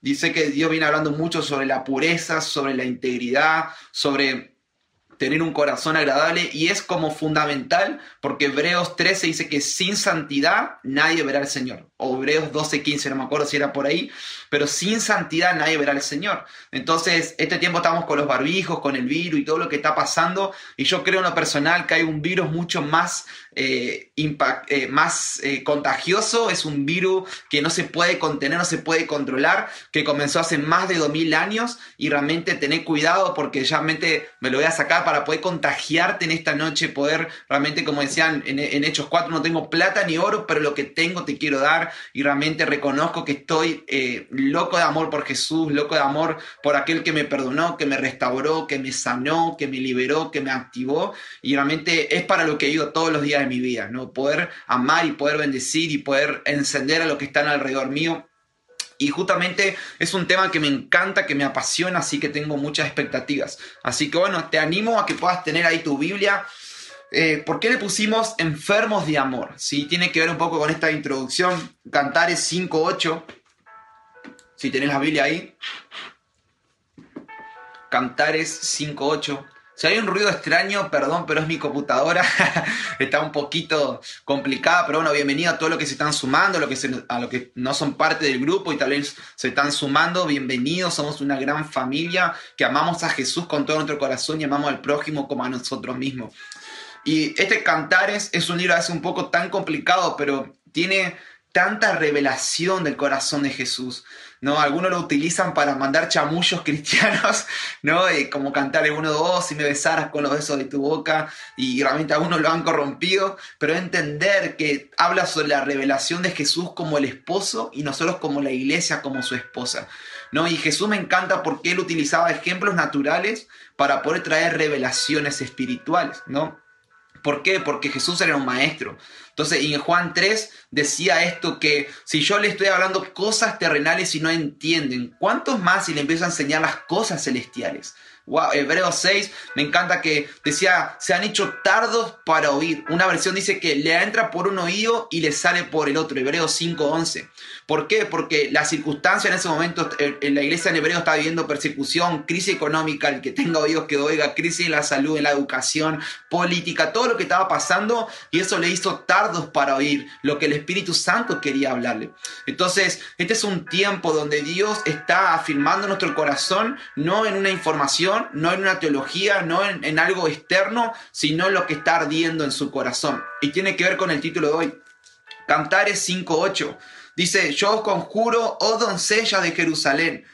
Dice que Dios viene hablando mucho sobre la pureza, sobre la integridad, sobre tener un corazón agradable y es como fundamental porque Hebreos 13 dice que sin santidad nadie verá al Señor. O Hebreos 12, 15, no me acuerdo si era por ahí, pero sin santidad nadie verá al Señor. Entonces, este tiempo estamos con los barbijos, con el virus y todo lo que está pasando y yo creo en lo personal que hay un virus mucho más eh, eh, más eh, contagioso, es un virus que no se puede contener, no se puede controlar, que comenzó hace más de 2000 años y realmente tener cuidado porque realmente me lo voy a sacar para poder contagiarte en esta noche, poder realmente, como decían en, Hechos 4, no tengo plata ni oro, pero lo que tengo te quiero dar y realmente reconozco que estoy loco de amor por Jesús, loco de amor por aquel que me perdonó, que me restauró, que me sanó, que me liberó, que me activó y realmente es para lo que he ido todos los días mi vida, ¿no? Poder amar y poder bendecir y poder encender a lo que están alrededor mío. Y justamente es un tema que me encanta, que me apasiona, así que tengo muchas expectativas. Así que bueno, te animo a que puedas tener ahí tu Biblia. Eh, ¿Por qué le pusimos enfermos de amor? Si Tiene que ver un poco con esta introducción. Cantares 5.8. Si tenés la Biblia ahí. Cantares 5.8. Si hay un ruido extraño, perdón, pero es mi computadora. Está un poquito complicada, pero bueno, bienvenido a todos los que se están sumando, a los que, a lo que no son parte del grupo y tal vez se están sumando. Bienvenidos, somos una gran familia que amamos a Jesús con todo nuestro corazón y amamos al prójimo como a nosotros mismos. Y este Cantares es un libro a un poco tan complicado, pero tiene tanta revelación del corazón de Jesús. ¿No? Algunos lo utilizan para mandar chamullos cristianos, ¿no? como cantar uno, dos, si me besaras con los besos de tu boca, y realmente algunos lo han corrompido, pero entender que habla sobre la revelación de Jesús como el esposo y nosotros como la iglesia como su esposa, ¿no? Y Jesús me encanta porque él utilizaba ejemplos naturales para poder traer revelaciones espirituales, ¿no? ¿Por qué? Porque Jesús era un maestro. Entonces, en Juan 3 decía esto que si yo le estoy hablando cosas terrenales y no entienden, ¿cuántos más si le empiezo a enseñar las cosas celestiales? Wow, Hebreos 6, me encanta que decía, se han hecho tardos para oír. Una versión dice que le entra por un oído y le sale por el otro. Hebreos 5.11. ¿Por qué? Porque la circunstancia en ese momento, en la iglesia en Hebreo está viviendo persecución, crisis económica, el que tenga oídos que oiga, crisis en la salud, en la educación, política, todo lo que estaba pasando y eso le hizo tardos para oír lo que el Espíritu Santo quería hablarle. Entonces, este es un tiempo donde Dios está afirmando nuestro corazón, no en una información, no en una teología, no en, algo externo, sino en lo que está ardiendo en su corazón. Y tiene que ver con el título de hoy. Cantares 5.8. Dice, yo os conjuro, oh doncella de Jerusalén,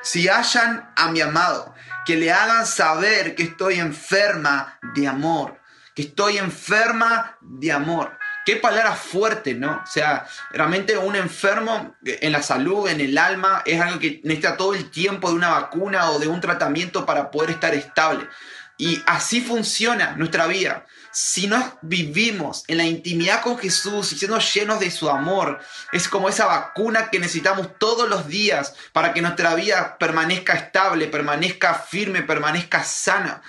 si hallan a mi amado, que le hagan saber que estoy enferma de amor, que estoy enferma de amor. Qué palabra fuerte, ¿no? O sea, realmente un enfermo en la salud, en el alma, es algo que necesita todo el tiempo de una vacuna o de un tratamiento para poder estar estable. Y así funciona nuestra vida. Si no vivimos en la intimidad con Jesús y siendo llenos de su amor, es como esa vacuna que necesitamos todos los días para que nuestra vida permanezca estable, permanezca firme, permanezca sana.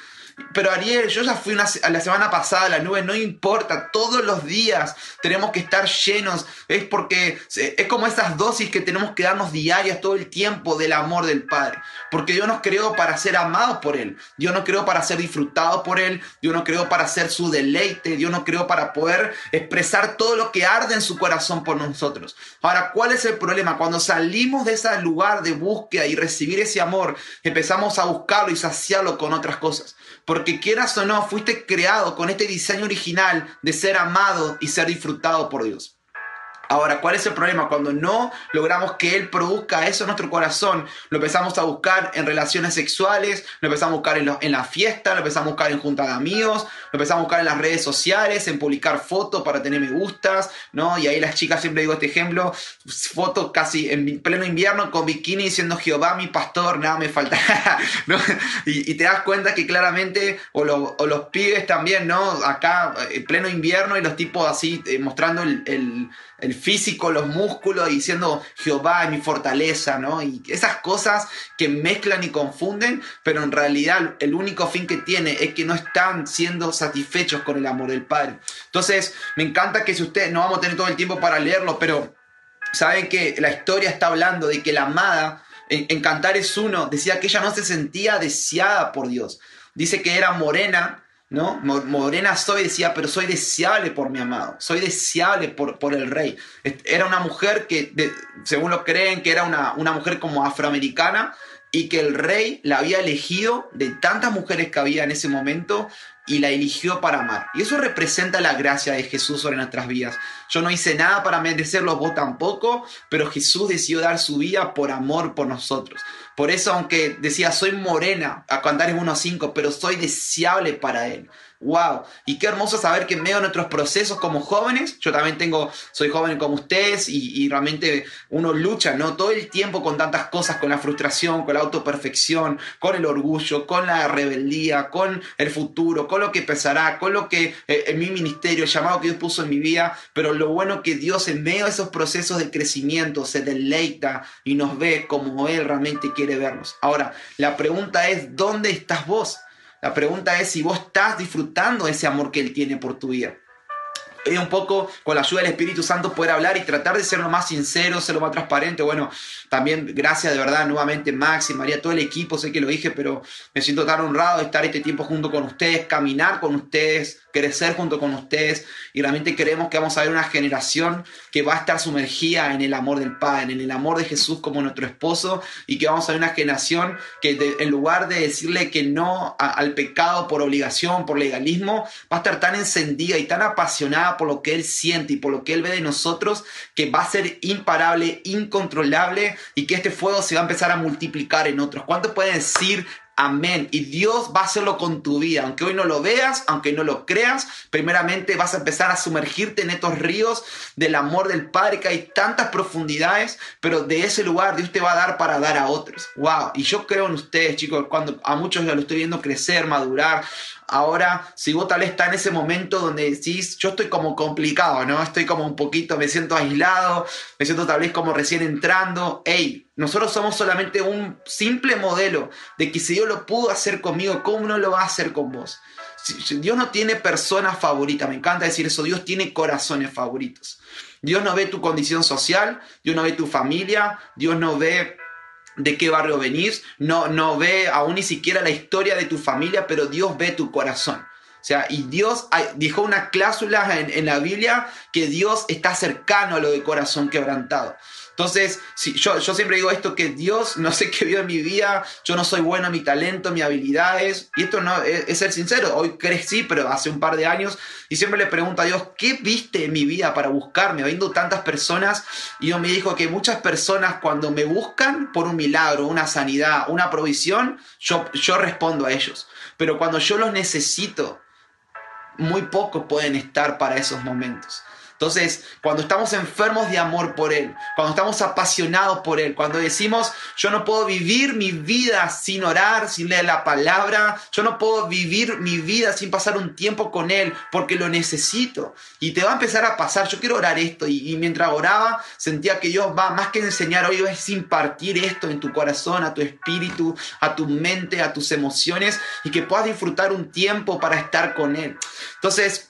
Pero Ariel, yo ya fui la semana pasada a la nube, no importa, todos los días tenemos que estar llenos. Es porque es como esas dosis que tenemos que darnos diarias todo el tiempo del amor del Padre. Porque Dios nos creó para ser amados por Él. Dios nos creó para ser disfrutados por Él. Dios nos creó para ser su deleite. Dios nos creó para poder expresar todo lo que arde en su corazón por nosotros. Ahora, ¿cuál es el problema? Cuando salimos de ese lugar de búsqueda y recibir ese amor, empezamos a buscarlo y saciarlo con otras cosas. Porque quieras o no, fuiste creado con este diseño original de ser amado y ser disfrutado por Dios. Ahora, ¿cuál es el problema? Cuando no logramos que Él produzca eso en nuestro corazón, lo empezamos a buscar en relaciones sexuales, lo empezamos a buscar en, en la fiesta, lo empezamos a buscar en junta de amigos, lo empezamos a buscar en las redes sociales, en publicar fotos para tener me gustas, ¿no? Y ahí las chicas, siempre digo este ejemplo, fotos casi en pleno invierno con bikini diciendo Jehová mi pastor, nada me falta, ¿no? Y, te das cuenta que claramente, o, los pibes también, ¿no? Acá en pleno invierno y los tipos así eh, mostrando el el físico, los músculos, diciendo Jehová es mi fortaleza, ¿no? Y esas cosas que mezclan y confunden, pero en realidad el único fin que tiene es que no están siendo satisfechos con el amor del Padre. Entonces, me encanta que si ustedes, no vamos a tener todo el tiempo para leerlo, pero saben que la historia está hablando de que la amada en, en Cantares 1 decía que ella no se sentía deseada por Dios. Dice que era morena, ¿no? Morena soy, decía, pero soy deseable por mi amado, soy deseable por, por el rey. Era una mujer que, según lo creen, que era una, una mujer como afroamericana y que el rey la había elegido de tantas mujeres que había en ese momento y la eligió para amar. Y eso representa la gracia de Jesús sobre nuestras vidas. Yo no hice nada para merecerlo, vos tampoco, pero Jesús decidió dar su vida por amor por nosotros. Por eso, aunque decía, soy morena, a cantar en 1.5, pero soy deseable para Él. ¡Wow! Y qué hermoso saber que en medio de nuestros procesos como jóvenes, yo también tengo, soy joven como ustedes y, realmente uno lucha, ¿no? Todo el tiempo con tantas cosas, con la frustración, con la autoperfección, con el orgullo, con la rebeldía, con el futuro, con lo que pesará, con lo que eh, en mi ministerio, el llamado que Dios puso en mi vida, pero lo bueno que Dios en medio de esos procesos de crecimiento se deleita y nos ve como Él realmente quiere vernos. Ahora, la pregunta es, ¿dónde estás vos? La pregunta es si vos estás disfrutando ese amor que Él tiene por tu vida. Es un poco con la ayuda del Espíritu Santo poder hablar y tratar de ser lo más sincero, ser lo más transparente. Bueno, también gracias de verdad nuevamente Max y María, todo el equipo, sé que lo dije, pero me siento tan honrado de estar este tiempo junto con ustedes, caminar con ustedes, crecer junto con ustedes y realmente creemos que vamos a ver una generación que va a estar sumergida en el amor del Padre, en el amor de Jesús como nuestro esposo y que vamos a ver una generación que en lugar de decirle que no al pecado por obligación, por legalismo, va a estar tan encendida y tan apasionada por lo que Él siente y por lo que Él ve de nosotros que va a ser imparable, incontrolable y que este fuego se va a empezar a multiplicar en otros. ¿Cuánto pueden decir Amén. Y Dios va a hacerlo con tu vida. Aunque hoy no lo veas, aunque no lo creas, primeramente vas a empezar a sumergirte en estos ríos del amor del Padre, que hay tantas profundidades, pero de ese lugar Dios te va a dar para dar a otros. Wow. Y yo creo en ustedes, chicos, cuando a muchos ya lo estoy viendo crecer, madurar, Ahora, si vos tal vez está en ese momento donde decís, yo estoy como complicado, ¿no? Estoy como un poquito, me siento aislado, me siento tal vez como recién entrando. Hey, nosotros somos solamente un simple modelo de que si Dios lo pudo hacer conmigo, ¿cómo no lo va a hacer con vos? Dios no tiene personas favoritas, me encanta decir eso, Dios tiene corazones favoritos. Dios no ve tu condición social, Dios no ve tu familia, Dios no ve de qué barrio venís, no, no ve aún ni siquiera la historia de tu familia, pero Dios ve tu corazón. O sea, y Dios dijo una cláusula en, en, la Biblia que Dios está cercano a lo de corazón quebrantado. Entonces, si, yo, yo siempre digo esto, que Dios no sé qué vio en mi vida, yo no soy bueno en mi talento, mis habilidades, y esto no es, ser sincero, hoy crecí, pero hace un par de años, y siempre le pregunto a Dios, ¿qué viste en mi vida para buscarme? Habiendo tantas personas, y Dios me dijo que muchas personas cuando me buscan por un milagro, una sanidad, una provisión, yo, yo respondo a ellos. Pero cuando yo los necesito, muy pocos pueden estar para esos momentos. Entonces, cuando estamos enfermos de amor por Él, cuando estamos apasionados por Él, cuando decimos, yo no puedo vivir mi vida sin orar, sin leer la palabra, yo no puedo vivir mi vida sin pasar un tiempo con Él porque lo necesito. Y te va a empezar a pasar, yo quiero orar esto. Y, mientras oraba, sentía que Dios va más que enseñar hoy, es impartir esto en tu corazón, a tu espíritu, a tu mente, a tus emociones y que puedas disfrutar un tiempo para estar con Él. Entonces,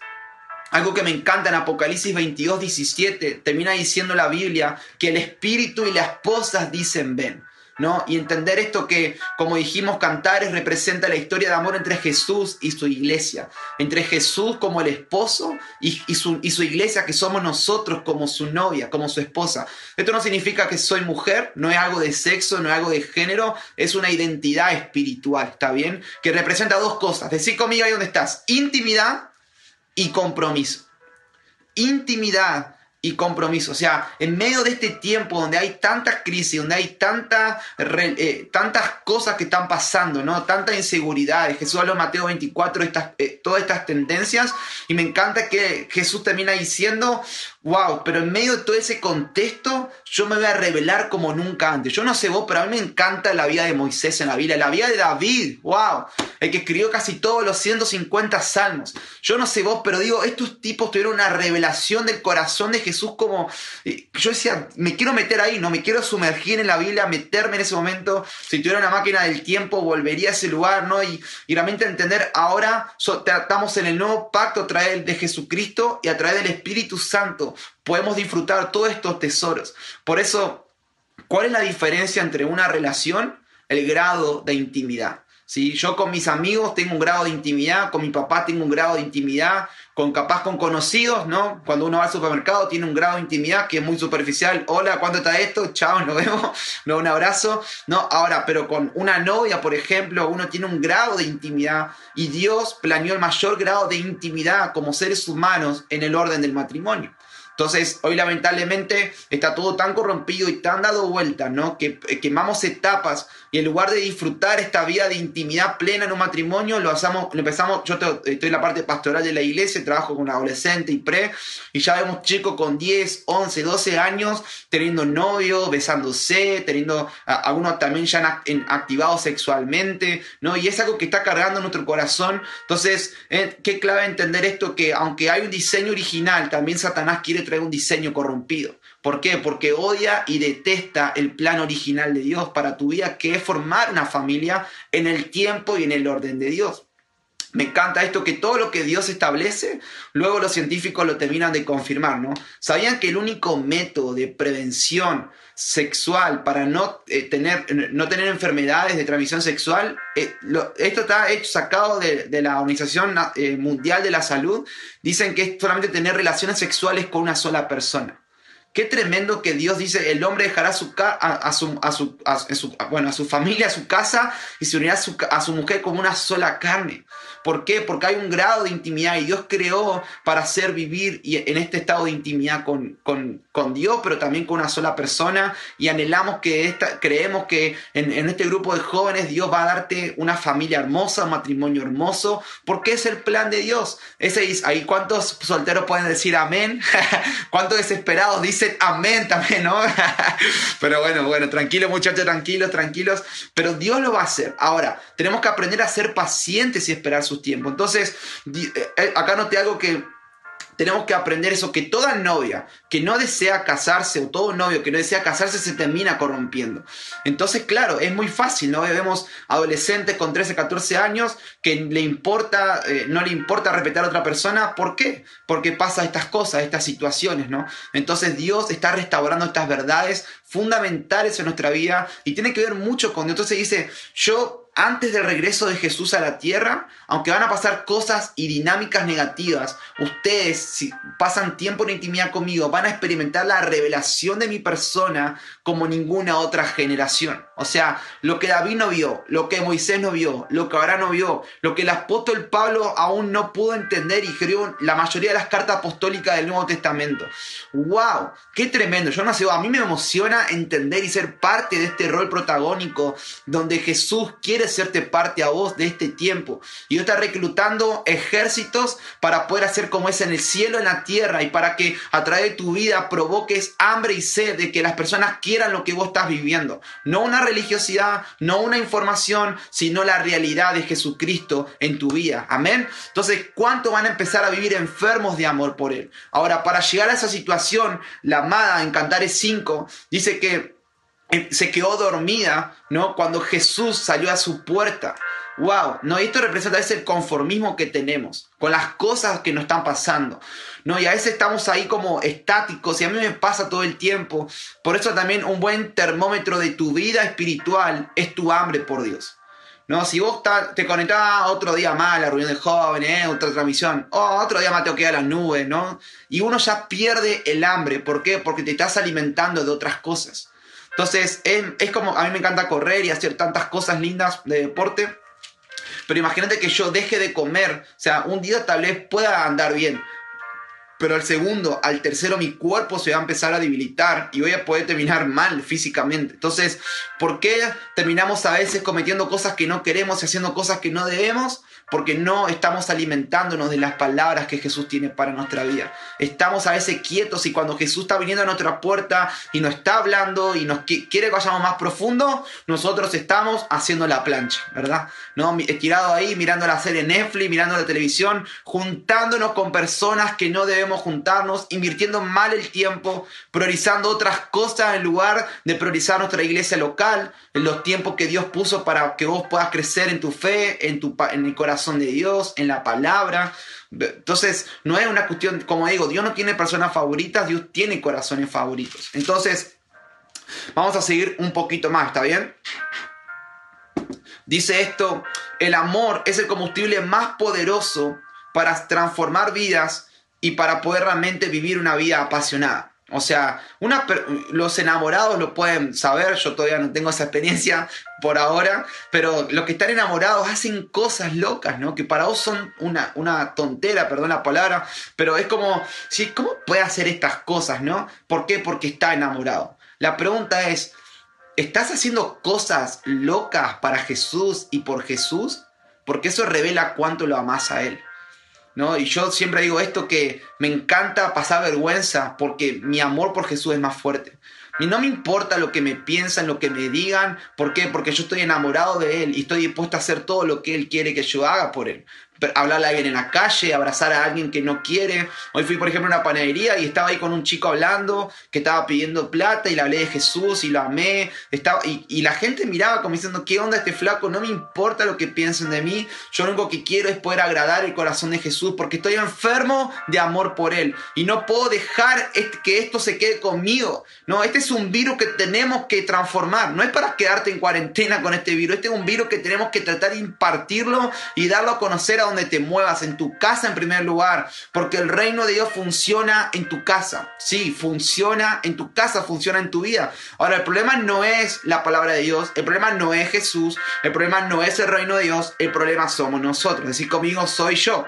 algo que me encanta en Apocalipsis 22, 17, termina diciendo la Biblia que el espíritu y las esposas dicen ven. ¿No? Y entender esto que, como dijimos, Cantares representa la historia de amor entre Jesús y su iglesia. Entre Jesús como el esposo y, su, y, su, iglesia que somos nosotros como su novia, como su esposa. Esto no significa que soy mujer, no es algo de sexo, no es algo de género, es una identidad espiritual, ¿está bien? Que representa dos cosas. Decir conmigo ahí donde estás, intimidad y compromiso. Intimidad y compromiso. O sea, en medio de este tiempo donde hay tanta crisis, donde hay tanta, eh, tantas cosas que están pasando, ¿no? Tanta inseguridad. Jesús habló en Mateo 24, estas, eh, todas estas tendencias. Y me encanta que Jesús termina diciendo, wow, pero en medio de todo ese contexto, yo me voy a revelar como nunca antes. Yo no sé vos, pero a mí me encanta la vida de Moisés en la Biblia, la vida de David, wow, el que escribió casi todos los 150 salmos. Yo no sé vos, pero digo, estos tipos tuvieron una revelación del corazón de Jesús como, yo decía, me quiero meter ahí, no me quiero sumergir en la Biblia, meterme en ese momento, si tuviera una máquina del tiempo, volvería a ese lugar, ¿no? Y, realmente entender, ahora tratamos en el nuevo pacto a través de Jesucristo y a través del Espíritu Santo, podemos disfrutar todos estos tesoros. Por eso, ¿cuál es la diferencia entre una relación? El grado de intimidad. ¿sí? Yo con mis amigos tengo un grado de intimidad, con mi papá tengo un grado de intimidad, con capaz con conocidos, ¿no? Cuando uno va al supermercado tiene un grado de intimidad que es muy superficial. Hola, ¿cuánto está esto? Chao, nos vemos. No, un abrazo. No, ahora, pero con una novia, por ejemplo, uno tiene un grado de intimidad y Dios planeó el mayor grado de intimidad como seres humanos en el orden del matrimonio. Entonces, hoy lamentablemente está todo tan corrompido y tan dado vuelta, ¿no? Que eh, quemamos etapas y en lugar de disfrutar esta vida de intimidad plena en un matrimonio, lo, hacemos, empezamos, yo estoy en la parte pastoral de la iglesia, trabajo con adolescente y pre, y ya vemos chicos con 10, 11, 12 años teniendo novio, besándose, teniendo algunos también ya activados sexualmente, ¿no? Y es algo que está cargando nuestro corazón. Entonces, eh, qué clave entender esto, que aunque hay un diseño original, también Satanás quiere trae un diseño corrompido. ¿Por qué? Porque odia y detesta el plan original de Dios para tu vida, que es formar una familia en el tiempo y en el orden de Dios. Me encanta esto que todo lo que Dios establece, luego los científicos lo terminan de confirmar, ¿no? ¿Sabían que el único método de prevención sexual para no, eh, tener, no tener enfermedades de transmisión sexual, eh, esto está hecho, sacado de, la Organización eh, Mundial de la Salud, dicen que es solamente tener relaciones sexuales con una sola persona. Qué tremendo que Dios dice, el hombre dejará su, a, su, a, su, a, bueno, a su familia, a su casa y se unirá a su, a su mujer como una sola carne. ¿Por qué? Porque hay un grado de intimidad y Dios creó para hacer vivir en este estado de intimidad con, con, con Dios, pero también con una sola persona. Y anhelamos que esta, creemos que en, en, este grupo de jóvenes Dios va a darte una familia hermosa, un matrimonio hermoso, porque es el plan de Dios. Ese es, ahí cuántos solteros pueden decir amén, cuántos desesperados dicen amén también, ¿no? pero bueno, bueno, tranquilos muchachos, tranquilos, tranquilos, pero Dios lo va a hacer. Ahora, tenemos que aprender a ser pacientes y esperar sus tiempos. Entonces, eh, eh, acá noté algo que tenemos que aprender eso, que toda novia que no desea casarse o todo novio que no desea casarse se termina corrompiendo. Entonces, claro, es muy fácil, ¿no? Vemos adolescentes con 13, 14 años que le importa, eh, no le importa respetar a otra persona. ¿Por qué? Porque pasa estas cosas, estas situaciones, ¿no? Entonces Dios está restaurando estas verdades fundamentales en nuestra vida y tiene que ver mucho con. Entonces dice, yo antes del regreso de Jesús a la tierra, aunque van a pasar cosas y dinámicas negativas, ustedes, si pasan tiempo en intimidad conmigo, van a experimentar la revelación de mi persona como ninguna otra generación. O sea, lo que David no vio, lo que Moisés no vio, lo que Abraham no vio, lo que el apóstol Pablo aún no pudo entender y escribió la mayoría de las cartas apostólicas del Nuevo Testamento. ¡Wow! ¡Qué tremendo! Yo no sé, a mí me emociona entender y ser parte de este rol protagónico donde Jesús quiere hacerte parte a vos de este tiempo. Y Dios está reclutando ejércitos para poder hacer como es en el cielo, en la tierra, y para que a través de tu vida provoques hambre y sed de que las personas quieran lo que vos estás viviendo. No una religiosidad, no una información, sino la realidad de Jesucristo en tu vida. Amén. Entonces, ¿cuánto van a empezar a vivir enfermos de amor por Él? Ahora, para llegar a esa situación, la amada en Cantares 5 dice que se quedó dormida, ¿no? Cuando Jesús salió a su puerta. Wow, no, esto representa ese conformismo que tenemos con las cosas que nos están pasando. No, y a veces estamos ahí como estáticos y a mí me pasa todo el tiempo. Por eso también un buen termómetro de tu vida espiritual es tu hambre por Dios. No, si vos te conectás otro día más a la reunión de jóvenes, otra transmisión, oh, otro día más te queda las nubes, ¿no? Y uno ya pierde el hambre. ¿Por qué? Porque te estás alimentando de otras cosas. Entonces, es, como, a mí me encanta correr y hacer tantas cosas lindas de deporte. Pero imagínate que yo deje de comer. O sea, un día tal vez pueda andar bien. Pero al segundo, al tercero, mi cuerpo se va a empezar a debilitar y voy a poder terminar mal físicamente. Entonces, ¿por qué terminamos a veces cometiendo cosas que no queremos y haciendo cosas que no debemos? Porque no estamos alimentándonos de las palabras que Jesús tiene para nuestra vida. Estamos a veces quietos y cuando Jesús está viniendo a nuestra puerta y nos está hablando y nos quiere que vayamos más profundo, nosotros estamos haciendo la plancha, ¿verdad? ¿No? Estirado ahí, mirando la serie Netflix, mirando la televisión, juntándonos con personas que no debemos juntarnos, invirtiendo mal el tiempo, priorizando otras cosas en lugar de priorizar nuestra iglesia local, en los tiempos que Dios puso para que vos puedas crecer en tu fe, en, tu, en el corazón de Dios, en la palabra. Entonces, no es una cuestión, como digo, Dios no tiene personas favoritas, Dios tiene corazones favoritos. Entonces, vamos a seguir un poquito más, ¿está bien? Dice esto, el amor es el combustible más poderoso para transformar vidas y para poder realmente vivir una vida apasionada. O sea, una, los enamorados lo pueden saber, yo todavía no tengo esa experiencia por ahora, pero los que están enamorados hacen cosas locas, ¿no? Que para vos son una, una tontera, perdón la palabra, pero es como. ¿cómo puede hacer estas cosas, ¿no? ¿Por qué? Porque está enamorado. La pregunta es, ¿estás haciendo cosas locas para Jesús y por Jesús? Porque eso revela cuánto lo amas a Él. Y yo siempre digo esto que me encanta pasar vergüenza porque mi amor por Jesús es más fuerte. Y no me importa lo que me piensan, lo que me digan. ¿Por qué? Porque yo estoy enamorado de Él y estoy dispuesto a hacer todo lo que Él quiere que yo haga por Él hablarle a alguien en la calle, abrazar a alguien que no quiere. Hoy fui, por ejemplo, a una panadería y estaba ahí con un chico hablando que estaba pidiendo plata y le hablé de Jesús y lo amé. Estaba, y, la gente miraba como diciendo, ¿qué onda este flaco? No me importa lo que piensen de mí. Yo lo único que quiero es poder agradar el corazón de Jesús porque estoy enfermo de amor por Él. Y no puedo dejar que esto se quede conmigo. No, este es un virus que tenemos que transformar. No es para quedarte en cuarentena con este virus. Este es un virus que tenemos que tratar de impartirlo y darlo a conocer a donde te muevas, en tu casa en primer lugar, porque el reino de Dios funciona en tu casa. Sí, funciona en tu casa, funciona en tu vida. Ahora, el problema no es la palabra de Dios, el problema no es Jesús, el problema no es el reino de Dios, el problema somos nosotros. Decir conmigo, soy yo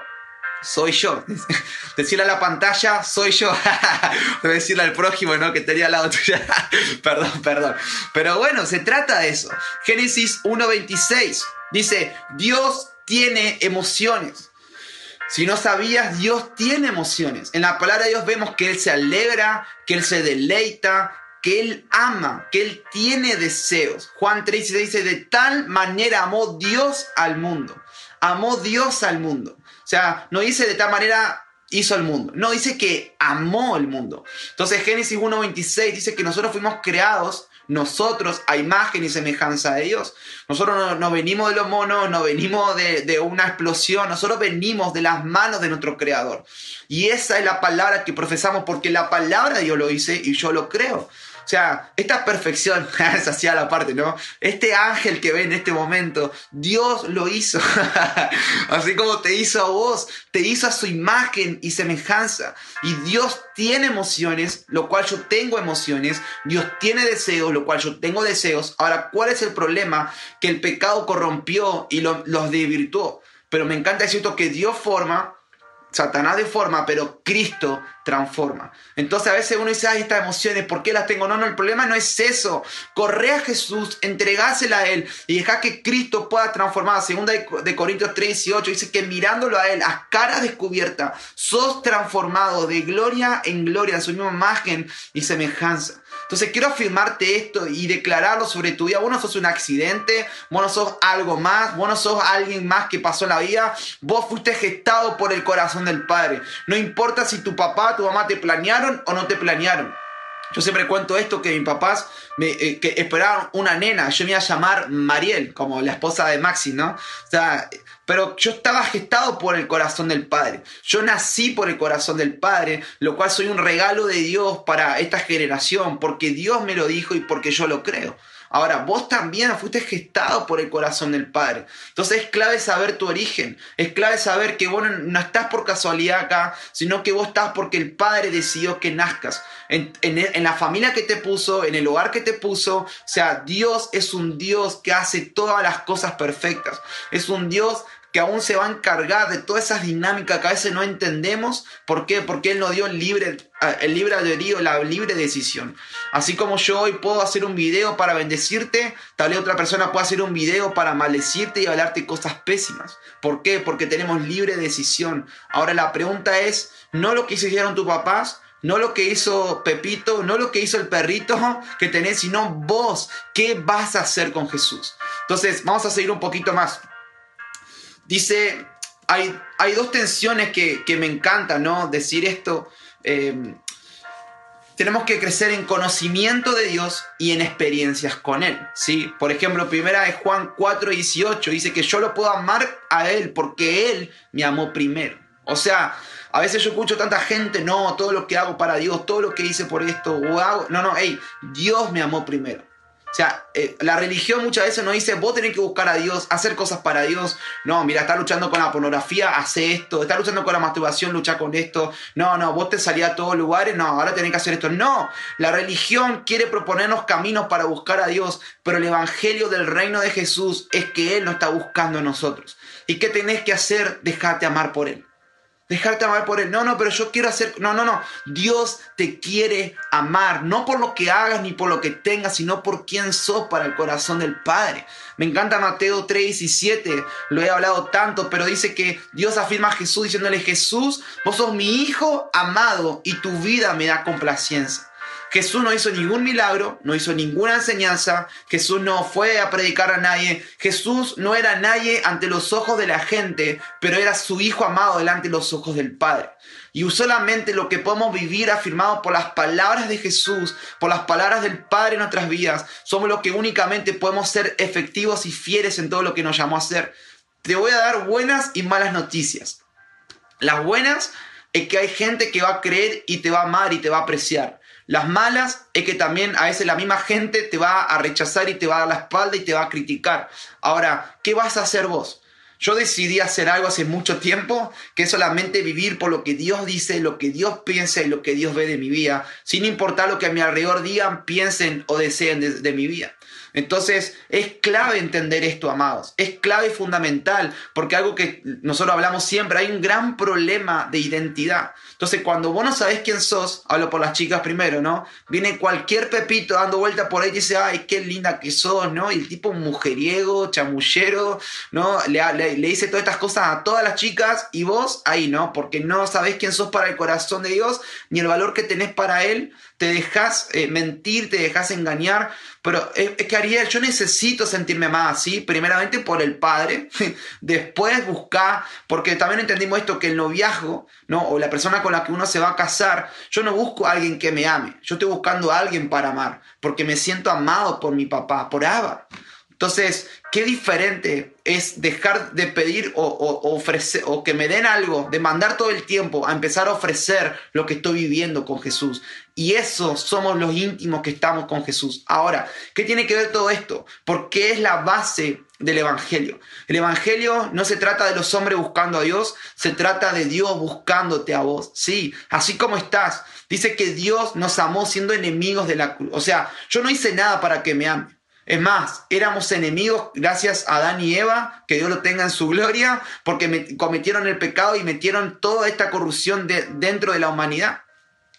soy yo. Decirle a la pantalla, soy yo. Decirle al prójimo, ¿no? Que tenía al lado tuya. perdón, perdón. Pero bueno, se trata de eso. Génesis 1.26 dice, Dios tiene emociones. Si no sabías, Dios tiene emociones. En la palabra de Dios vemos que Él se alegra, que Él se deleita, que Él ama, que Él tiene deseos. Juan 3 dice, de tal manera amó Dios al mundo. Amó Dios al mundo. O sea, no dice de tal manera hizo el mundo. No, dice que amó el mundo. Entonces Génesis 1.26 dice que nosotros fuimos creados nosotros a imagen y semejanza de Dios. Nosotros no, venimos de los monos, no venimos de, de, una explosión, nosotros venimos de las manos de nuestro Creador. Y esa es la palabra que profesamos porque la palabra de Dios lo dice y yo lo creo. O sea, esta perfección, es así la parte, ¿no? Este ángel que ve en este momento, Dios lo hizo. así como te hizo a vos, te hizo a su imagen y semejanza. Y Dios tiene emociones, lo cual yo tengo emociones. Dios tiene deseos, lo cual yo tengo deseos. Ahora, ¿cuál es el problema? Que el pecado corrompió y los desvirtuó. Pero me encanta decir que Dios forma Satanás deforma, pero Cristo transforma. Entonces a veces uno dice, ay, estas emociones, ¿por qué las tengo? No, no, el problema no es eso. Corre a Jesús, entregásela a Él y deja que Cristo pueda transformar. Segunda de Corintios 3 y 8 dice que mirándolo a Él, a cara descubierta, sos transformado de gloria en gloria, a su misma imagen y semejanza. Entonces quiero afirmarte esto y declararlo sobre tu vida. Vos no sos un accidente, vos no sos algo más, vos no sos alguien más que pasó en la vida. Vos fuiste gestado por el corazón del Padre. No importa si tu papá, tu mamá te planearon o no te planearon. Yo siempre cuento esto, que mis papás me, eh, que esperaron una nena, yo me iba a llamar Mariel, como la esposa de Maxi, ¿no? O sea, pero yo estaba gestado por el corazón del Padre. Yo nací por el corazón del Padre, lo cual soy un regalo de Dios para esta generación, porque Dios me lo dijo y porque yo lo creo. Ahora, vos también fuiste gestado por el corazón del Padre. Entonces es clave saber tu origen. Es clave saber que vos no estás por casualidad acá, sino que vos estás porque el Padre decidió que nazcas. En, en la familia que te puso, en el hogar que te puso. O sea, Dios es un Dios que hace todas las cosas perfectas. Es un Dios que aún se va a encargar de todas esas dinámicas que a veces no entendemos. ¿Por qué? Porque Él nos dio el libre, el libre albedrío, la libre decisión. Así como yo hoy puedo hacer un video para bendecirte, tal vez otra persona puede hacer un video para maldecirte y hablarte cosas pésimas. ¿Por qué? Porque tenemos libre decisión. Ahora la pregunta es, no lo que hicieron tus papás, no lo que hizo Pepito, no lo que hizo el perrito que tenés, sino vos, ¿qué vas a hacer con Jesús? Entonces, vamos a seguir un poquito más. Dice, hay, hay dos tensiones que, me encantan, ¿no? Decir esto. Eh, tenemos que crecer en conocimiento de Dios y en experiencias con Él. ¿sí? Por ejemplo, primera de Juan 4, 18 dice que yo lo puedo amar a Él porque Él me amó primero. O sea, a veces yo escucho tanta gente, no, todo lo que hago para Dios, todo lo que hice por esto, o hago, no, no, hey, Dios me amó primero. O sea, eh, la religión muchas veces nos dice, vos tenés que buscar a Dios, hacer cosas para Dios. No, mira, está luchando con la pornografía, hace esto. Está luchando con la masturbación, lucha con esto. No, no, vos te salías a todos lugares, no, ahora tenés que hacer esto. No, la religión quiere proponernos caminos para buscar a Dios, pero el evangelio del reino de Jesús es que Él no está buscando a nosotros. ¿Y qué tenés que hacer? Dejarte amar por Él dejarte amar por Él. No, no, pero yo quiero hacer... No, no, no. Dios te quiere amar, no por lo que hagas ni por lo que tengas, sino por quién sos para el corazón del Padre. Me encanta Mateo 3 y 7, lo he hablado tanto, pero dice que Dios afirma a Jesús diciéndole, Jesús, vos sos mi hijo amado y tu vida me da complacencia. Jesús no hizo ningún milagro, no hizo ninguna enseñanza, Jesús no fue a predicar a nadie, Jesús no era nadie ante los ojos de la gente, pero era su Hijo amado delante de los ojos del Padre. Y solamente lo que podemos vivir afirmado por las palabras de Jesús, por las palabras del Padre en nuestras vidas, somos los que únicamente podemos ser efectivos y fieles en todo lo que nos llamó a hacer. Te voy a dar buenas y malas noticias. Las buenas es que hay gente que va a creer y te va a amar y te va a apreciar. Las malas es que también a veces la misma gente te va a rechazar y te va a dar la espalda y te va a criticar. Ahora, ¿qué vas a hacer vos? Yo decidí hacer algo hace mucho tiempo, que es solamente vivir por lo que Dios dice, lo que Dios piensa y lo que Dios ve de mi vida, sin importar lo que a mi alrededor digan, piensen o deseen de, de mi vida. Entonces es clave entender esto, amados. Es clave y fundamental, porque algo que nosotros hablamos siempre, hay un gran problema de identidad. Entonces cuando vos no sabés quién sos, hablo por las chicas primero, ¿no? Viene cualquier pepito dando vuelta por ahí y dice, ay, qué linda que sos, ¿no? Y el tipo mujeriego, chamullero, ¿no? Le, le, dice todas estas cosas a todas las chicas y vos ahí, ¿no? Porque no sabés quién sos para el corazón de Dios, ni el valor que tenés para Él, te dejas eh, mentir, te dejas engañar, pero es, que Ariel, yo necesito sentirme más así, primeramente por el padre, después buscar, porque también entendimos esto, que el noviazgo, ¿no? o la persona con la que uno se va a casar, yo no busco a alguien que me ame, yo estoy buscando a alguien para amar, porque me siento amado por mi papá, por Abba. Entonces, qué diferente es dejar de pedir o, ofrecer o que me den algo, de mandar todo el tiempo a empezar a ofrecer lo que estoy viviendo con Jesús. Y eso somos los íntimos que estamos con Jesús. Ahora, ¿qué tiene que ver todo esto? Porque es la base del Evangelio. El Evangelio no se trata de los hombres buscando a Dios, se trata de Dios buscándote a vos. Sí, así como estás. Dice que Dios nos amó siendo enemigos de la cruz. O sea, yo no hice nada para que me ame. Es más, éramos enemigos gracias a Adán y Eva, que Dios lo tenga en su gloria, porque me, cometieron el pecado y metieron toda esta corrupción de, dentro de la humanidad.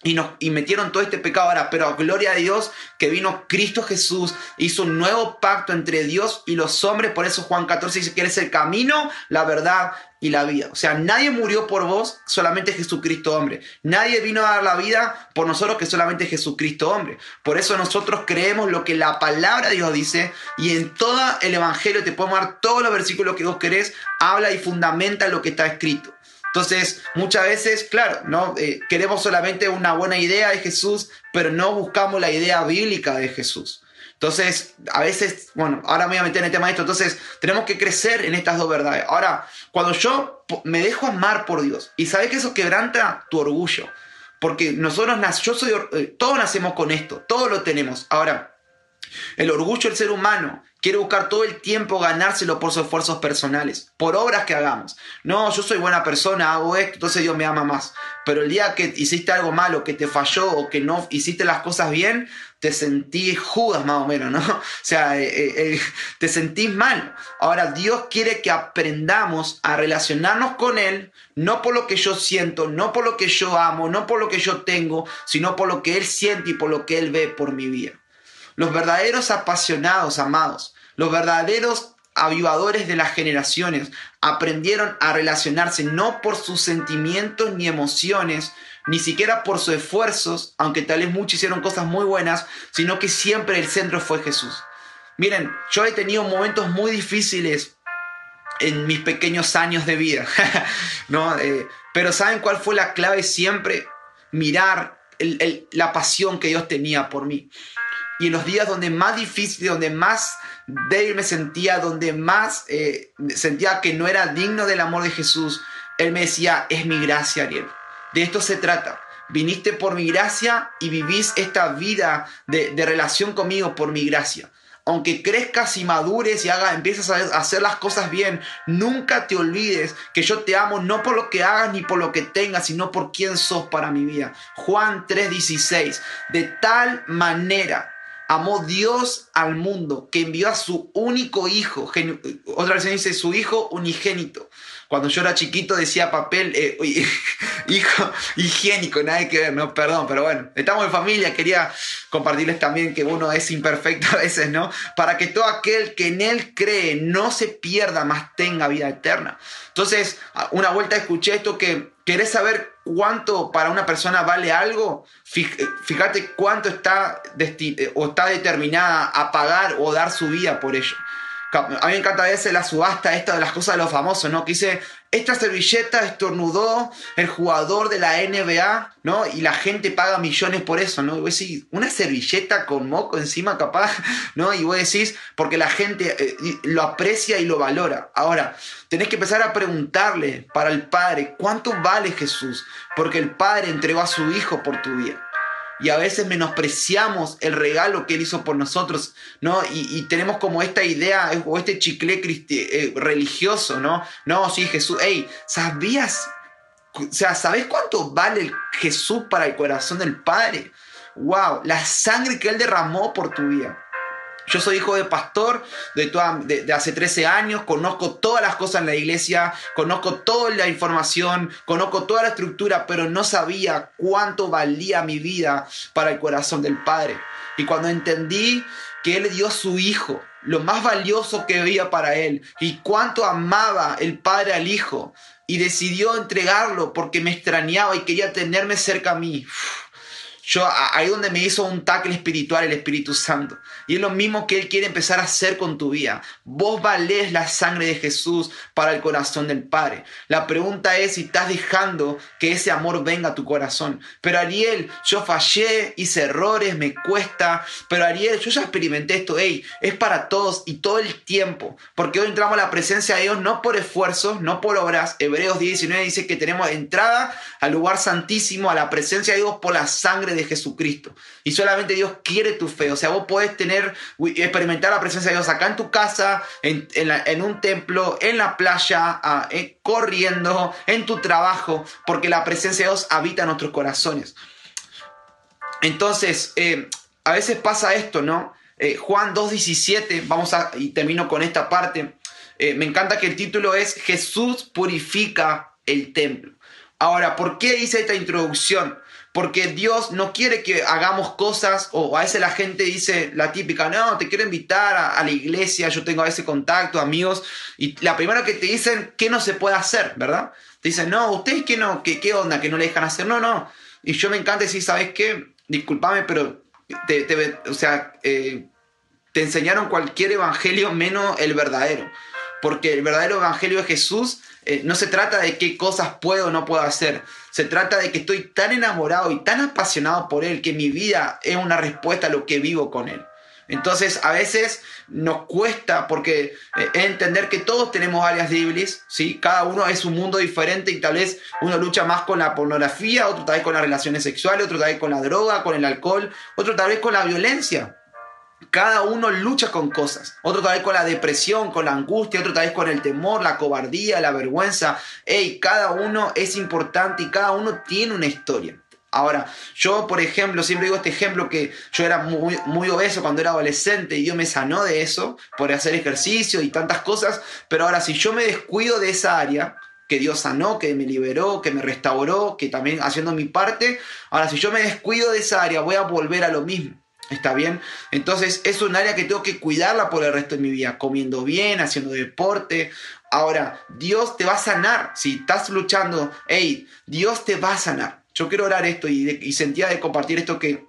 Y, nos, y metieron todo este pecado ahora, pero gloria a Dios que vino Cristo Jesús, hizo un nuevo pacto entre Dios y los hombres, por eso Juan 14 dice que eres el camino, la verdad y la vida. O sea, nadie murió por vos, solamente Jesucristo hombre. Nadie vino a dar la vida por nosotros que solamente Jesucristo hombre. Por eso nosotros creemos lo que la palabra de Dios dice y en todo el Evangelio te podemos dar todos los versículos que vos querés, habla y fundamenta lo que está escrito. Entonces, muchas veces, claro, ¿no? Eh, queremos solamente una buena idea de Jesús, pero no buscamos la idea bíblica de Jesús. Entonces, a veces, bueno, ahora me voy a meter en el tema de esto, entonces tenemos que crecer en estas dos verdades. Ahora, cuando yo me dejo amar por Dios, y sabes que eso quebranta tu orgullo, porque nosotros, yo soy, eh, todos nacemos con esto, todos lo tenemos. Ahora, el orgullo del ser humano quiere buscar todo el tiempo ganárselo por sus esfuerzos personales, por obras que hagamos. No, yo soy buena persona, hago esto, entonces Dios me ama más. Pero el día que hiciste algo malo, que te falló o que no hiciste las cosas bien, te sentís Judas más o menos, ¿no? O sea, eh, eh, eh, te sentís mal. Ahora, Dios quiere que aprendamos a relacionarnos con Él, no por lo que yo siento, no por lo que yo amo, no por lo que yo tengo, sino por lo que Él siente y por lo que Él ve por mi vida. Los verdaderos apasionados, amados, los verdaderos avivadores de las generaciones aprendieron a relacionarse no por sus sentimientos ni emociones, ni siquiera por sus esfuerzos, aunque tal vez muchos hicieron cosas muy buenas, sino que siempre el centro fue Jesús. Miren, yo he tenido momentos muy difíciles en mis pequeños años de vida, ¿no? Eh, pero ¿saben cuál fue la clave siempre? Mirar la pasión que Dios tenía por mí. Y en los días donde más difícil, donde más débil me sentía, donde más eh, sentía que no era digno del amor de Jesús, Él me decía, es mi gracia, Ariel. De esto se trata. Viniste por mi gracia y vivís esta vida de, de relación conmigo por mi gracia aunque crezcas y madures y haga, empiezas a hacer las cosas bien, nunca te olvides que yo te amo no por lo que hagas ni por lo que tengas, sino por quién sos para mi vida. Juan 3:16, de tal manera amó Dios al mundo que envió a su único hijo, otra versión dice su hijo unigénito, cuando yo era chiquito decía papel, eh, hijo higiénico, nada que ver, no, perdón, pero bueno, estamos en familia, quería compartirles también que uno es imperfecto a veces, ¿no? Para que todo aquel que en él cree no se pierda, más tenga vida eterna. Entonces, una vuelta escuché esto que querés saber cuánto para una persona vale algo, eh, fíjate cuánto está, eh, o está determinada a pagar o dar su vida por ello. A mí me encanta a veces la subasta esta de las cosas de los famosos, ¿no? Que dice, esta servilleta estornudó el jugador de la NBA, ¿no? Y la gente paga millones por eso, ¿no? Y vos decís, una servilleta con moco encima capaz, ¿no? Y vos decís, porque la gente eh, lo aprecia y lo valora. Ahora, tenés que empezar a preguntarle para el Padre, ¿cuánto vale Jesús? Porque el Padre entregó a su Hijo por tu vida y a veces menospreciamos el regalo que Él hizo por nosotros, ¿no? Y, tenemos como esta idea o este chicle eh, religioso, ¿no? No, sí, Jesús, hey, ¿sabías? O sea, ¿sabes cuánto vale Jesús para el corazón del Padre? ¡Wow! La sangre que Él derramó por tu vida. Yo soy hijo de pastor de, hace 13 años, conozco todas las cosas en la iglesia, conozco toda la información, conozco toda la estructura, pero no sabía cuánto valía mi vida para el corazón del Padre. Y cuando entendí que Él dio a su Hijo, lo más valioso que había para Él, y cuánto amaba el Padre al Hijo, y decidió entregarlo porque me extrañaba y quería tenerme cerca a mí. Yo, ahí donde me hizo un tackle espiritual el Espíritu Santo. Y es lo mismo que Él quiere empezar a hacer con tu vida. Vos valés la sangre de Jesús para el corazón del Padre. La pregunta es si estás dejando que ese amor venga a tu corazón. Pero Ariel, yo fallé, hice errores, me cuesta. Pero Ariel, yo ya experimenté esto. Hey, es para todos y todo el tiempo. Porque hoy entramos a la presencia de Dios no por esfuerzos, no por obras. Hebreos 19 dice que tenemos entrada al lugar santísimo, a la presencia de Dios por la sangre de Jesucristo. Y solamente Dios quiere tu fe. O sea, vos podés tener, experimentar la presencia de Dios acá en tu casa, en, un templo, en la playa, ah, corriendo, en tu trabajo, porque la presencia de Dios habita en nuestros corazones. Entonces, eh, a veces pasa esto, ¿no? Eh, Juan 2.17, vamos a, y termino con esta parte. Eh, me encanta que el título es Jesús purifica el templo. Ahora, ¿por qué hice esta introducción? Porque Dios no quiere que hagamos cosas, o a veces la gente dice la típica, no, te quiero invitar a, la iglesia, yo tengo a veces contacto, amigos, y la primera que te dicen, ¿qué no se puede hacer? ¿Verdad? Te dicen, no, ¿ustedes qué no? ¿Qué, qué onda? ¿Que no le dejan hacer? No, no. Y yo me encanta decir, ¿sabes qué? Discúlpame, pero te, o sea, eh, te enseñaron cualquier evangelio menos el verdadero. Porque el verdadero evangelio de Jesús eh, no se trata de qué cosas puedo o no puedo hacer. Se trata de que estoy tan enamorado y tan apasionado por Él que mi vida es una respuesta a lo que vivo con Él. Entonces a veces nos cuesta porque eh, entender que todos tenemos áreas débiles, ¿sí? cada uno es un mundo diferente y tal vez uno lucha más con la pornografía, otro tal vez con las relaciones sexuales, otro tal vez con la droga, con el alcohol, otro tal vez con la violencia. Cada uno lucha con cosas. Otro tal vez con la depresión, con la angustia, otro tal vez con el temor, la cobardía, la vergüenza. Ey, cada uno es importante y cada uno tiene una historia. Ahora, yo, por ejemplo, siempre digo este ejemplo que yo era muy, muy obeso cuando era adolescente y Dios me sanó de eso por hacer ejercicio y tantas cosas. Pero ahora, si yo me descuido de esa área, que Dios sanó, que me liberó, que me restauró, que también haciendo mi parte, ahora, si yo me descuido de esa área, voy a volver a lo mismo. ¿Está bien? Entonces es un área que tengo que cuidarla por el resto de mi vida, comiendo bien, haciendo deporte. Ahora, Dios te va a sanar. Si estás luchando, hey, Dios te va a sanar. Yo quiero orar esto y, sentía de compartir esto que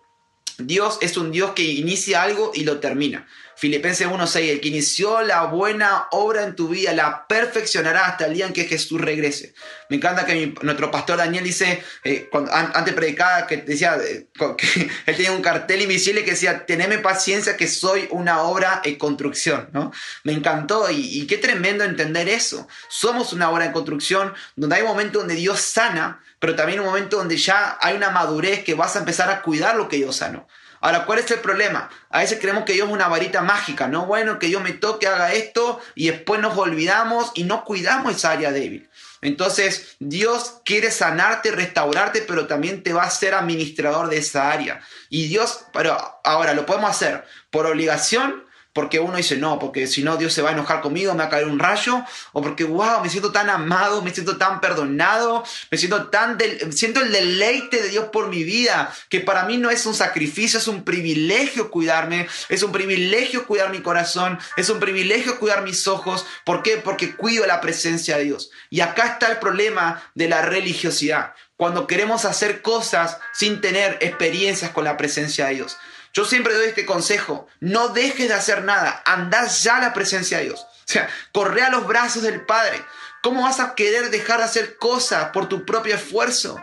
Dios es un Dios que inicia algo y lo termina. Filipenses 1.6, el que inició la buena obra en tu vida la perfeccionará hasta el día en que Jesús regrese. Me encanta que nuestro pastor Daniel dice, eh, antes predicaba, que decía, eh, él tenía un cartel invisible que decía, teneme paciencia que soy una obra en construcción. ¿no? Me encantó y, y qué tremendo entender eso. Somos una obra en construcción donde hay momentos donde Dios sana, pero también un momento donde ya hay una madurez que vas a empezar a cuidar lo que Dios sanó. Ahora, ¿cuál es el problema? A veces creemos que Dios es una varita mágica, ¿no? Bueno, que Dios me toque, haga esto y después nos olvidamos y no cuidamos esa área débil. Entonces, Dios quiere sanarte, restaurarte, pero también te va a ser administrador de esa área. Y Dios, pero ahora lo podemos hacer por obligación porque uno dice, no, porque si no Dios se va a enojar conmigo, me va a caer un rayo, o porque, wow, me siento tan amado, me siento tan perdonado, me siento tan, siento el deleite de Dios por mi vida, que para mí no es un sacrificio, es un privilegio cuidarme, es un privilegio cuidar mi corazón, es un privilegio cuidar mis ojos, ¿por qué? Porque cuido la presencia de Dios. Y acá está el problema de la religiosidad, cuando queremos hacer cosas sin tener experiencias con la presencia de Dios. Yo siempre doy este consejo, no dejes de hacer nada, anda ya a la presencia de Dios. O sea, corre a los brazos del Padre. ¿Cómo vas a querer dejar de hacer cosas por tu propio esfuerzo?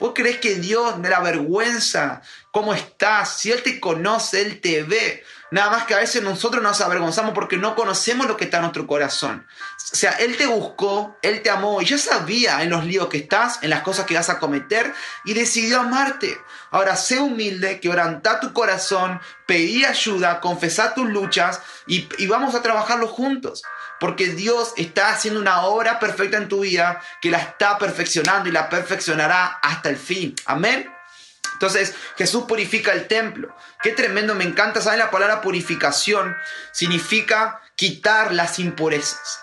¿Vos crees que Dios de la vergüenza cómo estás? Si Él te conoce, Él te ve. Nada más que a veces nosotros nos avergonzamos porque no conocemos lo que está en nuestro corazón. O sea, Él te buscó, Él te amó y ya sabía en los líos que estás, en las cosas que vas a cometer y decidió amarte. Ahora, sé humilde, quebrantá tu corazón, pedí ayuda, confesá tus luchas y, y vamos a trabajarlo juntos. Porque Dios está haciendo una obra perfecta en tu vida que la está perfeccionando y la perfeccionará hasta el fin. Amén. Entonces Jesús purifica el templo. Qué tremendo, me encanta. ¿Saben la palabra purificación? Significa quitar las impurezas.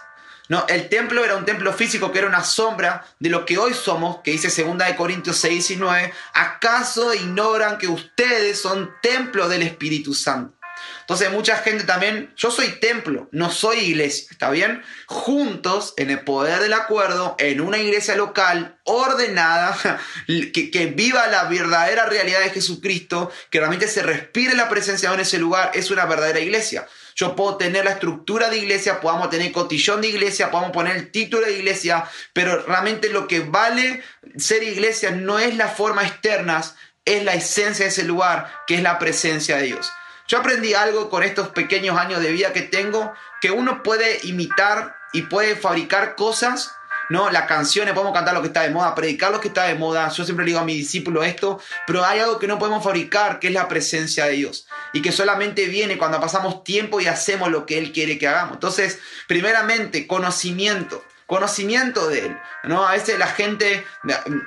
No, el templo era un templo físico que era una sombra de lo que hoy somos, que dice 2 de Corintios 6, 19. ¿Acaso ignoran que ustedes son templo del Espíritu Santo? Entonces mucha gente también, yo soy templo, no soy iglesia, ¿está bien? Juntos, en el poder del acuerdo, en una iglesia local ordenada, que, que viva la verdadera realidad de Jesucristo, que realmente se respire la presencia en ese lugar, es una verdadera iglesia. Yo puedo tener la estructura de iglesia, podamos tener cotillón de iglesia, podamos poner el título de iglesia, pero realmente lo que vale ser iglesia no es la forma externas, es la esencia de ese lugar, que es la presencia de Dios. Yo aprendí algo con estos pequeños años de vida que tengo, que uno puede imitar y puede fabricar cosas, ¿no? Las canciones, podemos cantar lo que está de moda, predicar lo que está de moda. Yo siempre le digo a mi discípulo esto, pero hay algo que no podemos fabricar, que es la presencia de Dios. Y que solamente viene cuando pasamos tiempo y hacemos lo que Él quiere que hagamos. Entonces, primeramente, conocimiento conocimiento de Él. ¿no? A veces la gente,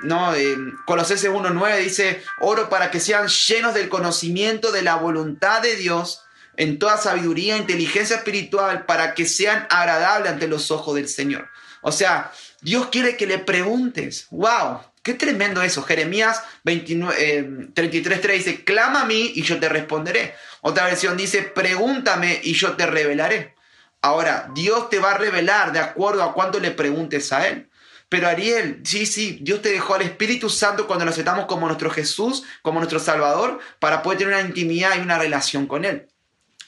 ¿no? Eh, Colosenses 1.9 dice, oro para que sean llenos del conocimiento de la voluntad de Dios en toda sabiduría e inteligencia espiritual para que sean agradables ante los ojos del Señor. O sea, Dios quiere que le preguntes, wow, qué tremendo eso. Jeremías 33.3 eh, dice, clama a mí y yo te responderé. Otra versión dice, pregúntame y yo te revelaré. Ahora, Dios te va a revelar de acuerdo a cuánto le preguntes a Él. Pero Ariel, sí, sí, Dios te dejó al Espíritu Santo cuando lo aceptamos como nuestro Jesús, como nuestro Salvador, para poder tener una intimidad y una relación con Él.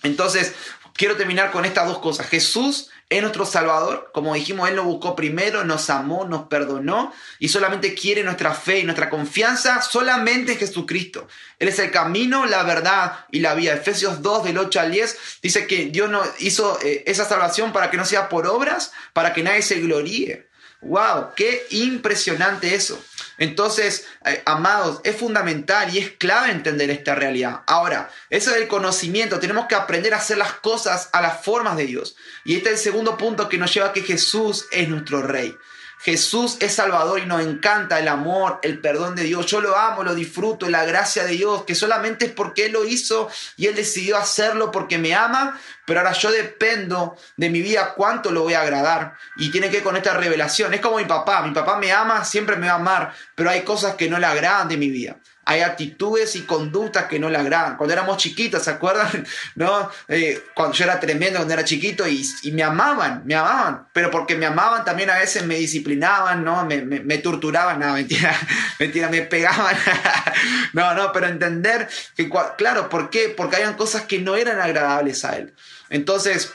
Entonces, quiero terminar con estas dos cosas. Jesús es nuestro Salvador. Como dijimos, Él nos buscó primero, nos amó, nos perdonó y solamente quiere nuestra fe y nuestra confianza solamente en Jesucristo. Él es el camino, la verdad y la vida. Efesios 2 del 8 al 10 dice que Dios nos hizo eh, esa salvación para que no sea por obras, para que nadie se gloríe. ¡Wow! ¡Qué impresionante eso! Entonces, eh, amados, es fundamental y es clave entender esta realidad. Ahora, eso del conocimiento, tenemos que aprender a hacer las cosas a las formas de Dios. Y este es el segundo punto que nos lleva a que Jesús es nuestro Rey. Jesús es Salvador y nos encanta el amor, el perdón de Dios. Yo lo amo, lo disfruto, la gracia de Dios, que solamente es porque Él lo hizo y Él decidió hacerlo porque me ama, pero ahora yo dependo de mi vida cuánto lo voy a agradar. Y tiene que ver con esta revelación. Es como mi papá, mi papá me ama, siempre me va a amar, pero hay cosas que no le agradan de mi vida hay actitudes y conductas que no le agradan. Cuando éramos chiquitos, ¿se acuerdan? ¿No? Eh, cuando yo era tremendo, cuando era chiquito, y, me amaban, me amaban, pero porque me amaban también a veces me disciplinaban, ¿no? Me, me, torturaban, no, mentira, mentira, me pegaban. no, no, pero entender que, claro, ¿por qué? Porque habían cosas que no eran agradables a él. Entonces,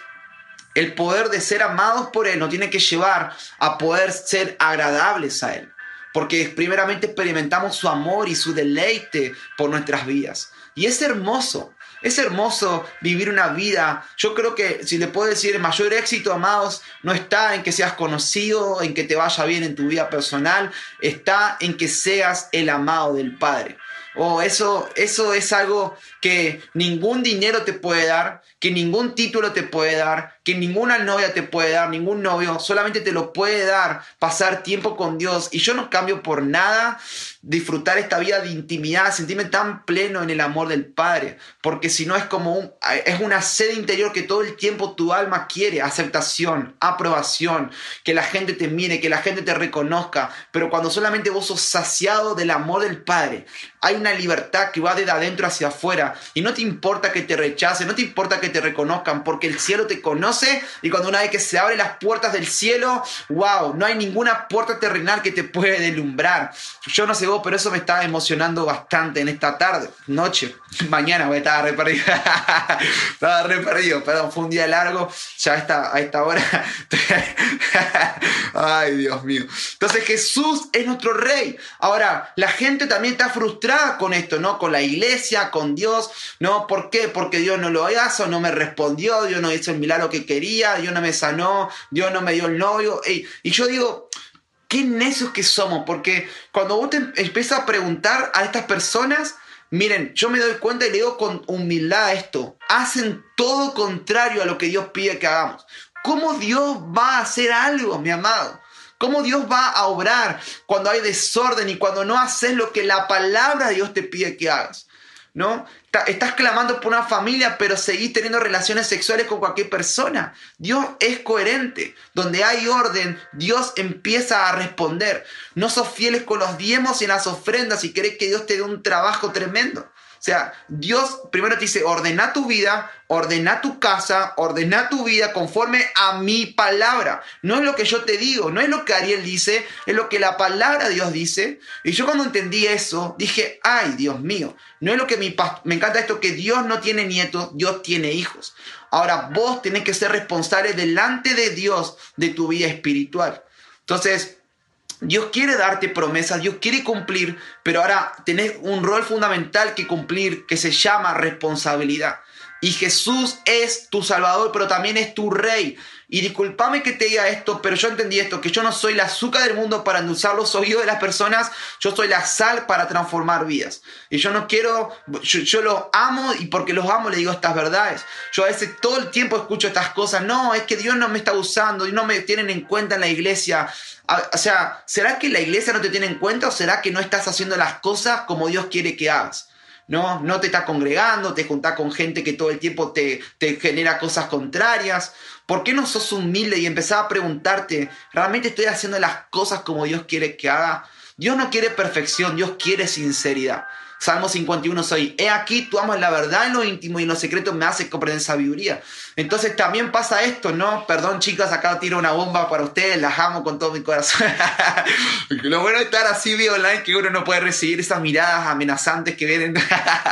el poder de ser amados por Él nos tiene que llevar a poder ser agradables a Él. Porque primeramente experimentamos su amor y su deleite por nuestras vidas. Y es hermoso. Es hermoso vivir una vida. Yo creo que si le puedo decir, el mayor éxito, amados, no está en que seas conocido, en que te vaya bien en tu vida personal, está en que seas el amado del Padre. Oh, eso, eso es algo que ningún dinero te puede dar, que ningún título te puede dar, que ninguna novia te puede dar, ningún novio, solamente te lo puede dar pasar tiempo con Dios. Y yo no cambio por nada disfrutar esta vida de intimidad, sentirme tan pleno en el amor del Padre, porque si no es como es una sed interior que todo el tiempo tu alma quiere, aceptación, aprobación, que la gente te mire, que la gente te reconozca, pero cuando solamente vos sos saciado del amor del Padre, hay una libertad que va desde adentro hacia afuera y no te importa que te rechacen, no te importa que te reconozcan, porque el cielo te conoce y cuando una vez que se abren las puertas del cielo, wow, no hay ninguna puerta terrenal que te puede deslumbrar. Yo no sé vos, pero eso me está emocionando bastante en esta tarde, noche, mañana voy a estar re perdido. estaba re perdido, perdón, fue un día largo, ya está, a esta hora. Ay, Dios mío. Entonces Jesús es nuestro rey. Ahora, la gente también está frustrada con esto, ¿no? Con la iglesia, con Dios, ¿no? ¿Por qué? Porque Dios no lo hizo, no me respondió, Dios no hizo el milagro que quería, Dios no me sanó, Dios no me dio el novio. Y yo digo, qué necios que somos, porque cuando vos te empiezas a preguntar a estas personas, miren, yo me doy cuenta y le digo con humildad esto, hacen todo contrario a lo que Dios pide que hagamos. ¿Cómo Dios va a hacer algo, mi amado? ¿Cómo Dios va a obrar cuando hay desorden y cuando no haces lo que la palabra de Dios te pide que hagas? ¿No? Estás clamando por una familia, pero seguís teniendo relaciones sexuales con cualquier persona. Dios es coherente. Donde hay orden, Dios empieza a responder. No sos fieles con los diezmos y las ofrendas y querés que Dios te dé un trabajo tremendo. O sea, Dios primero te dice, ordena tu vida, ordena tu casa, ordena tu vida conforme a mi palabra. No es lo que yo te digo, no es lo que Ariel dice, es lo que la palabra de Dios dice. Y yo cuando entendí eso, dije, ay, Dios mío, no es lo que mi pastor, me encanta esto, que Dios no tiene nietos, Dios tiene hijos. Ahora vos tenés que ser responsable delante de Dios de tu vida espiritual. Entonces, Dios quiere darte promesas, Dios quiere cumplir, pero ahora tenés un rol fundamental que cumplir que se llama responsabilidad. Y Jesús es tu Salvador, pero también es tu Rey. Y discúlpame que te diga esto, pero yo entendí esto, que yo no soy la azúcar del mundo para endulzar los oídos de las personas, yo soy la sal para transformar vidas. Y yo no quiero, yo, yo los amo y porque los amo le digo estas verdades. Yo a veces todo el tiempo escucho estas cosas, no, es que Dios no me está usando y no me tienen en cuenta en la iglesia. O sea, ¿será que la iglesia no te tiene en cuenta o será que no estás haciendo las cosas como Dios quiere que hagas? ¿No? No te estás congregando, te juntás con gente que todo el tiempo te, te genera cosas contrarias. ¿Por qué no sos humilde y empezás a preguntarte, ¿realmente estoy haciendo las cosas como Dios quiere que haga? Dios no quiere perfección, Dios quiere sinceridad. Salmo 51 soy, he aquí, tú amas la verdad en lo íntimo y en lo secreto me hace comprender sabiduría. Entonces también pasa esto, ¿no? Perdón chicas, acá tiro una bomba para ustedes, las amo con todo mi corazón. lo bueno de estar así vía online que uno no puede recibir esas miradas amenazantes que vienen.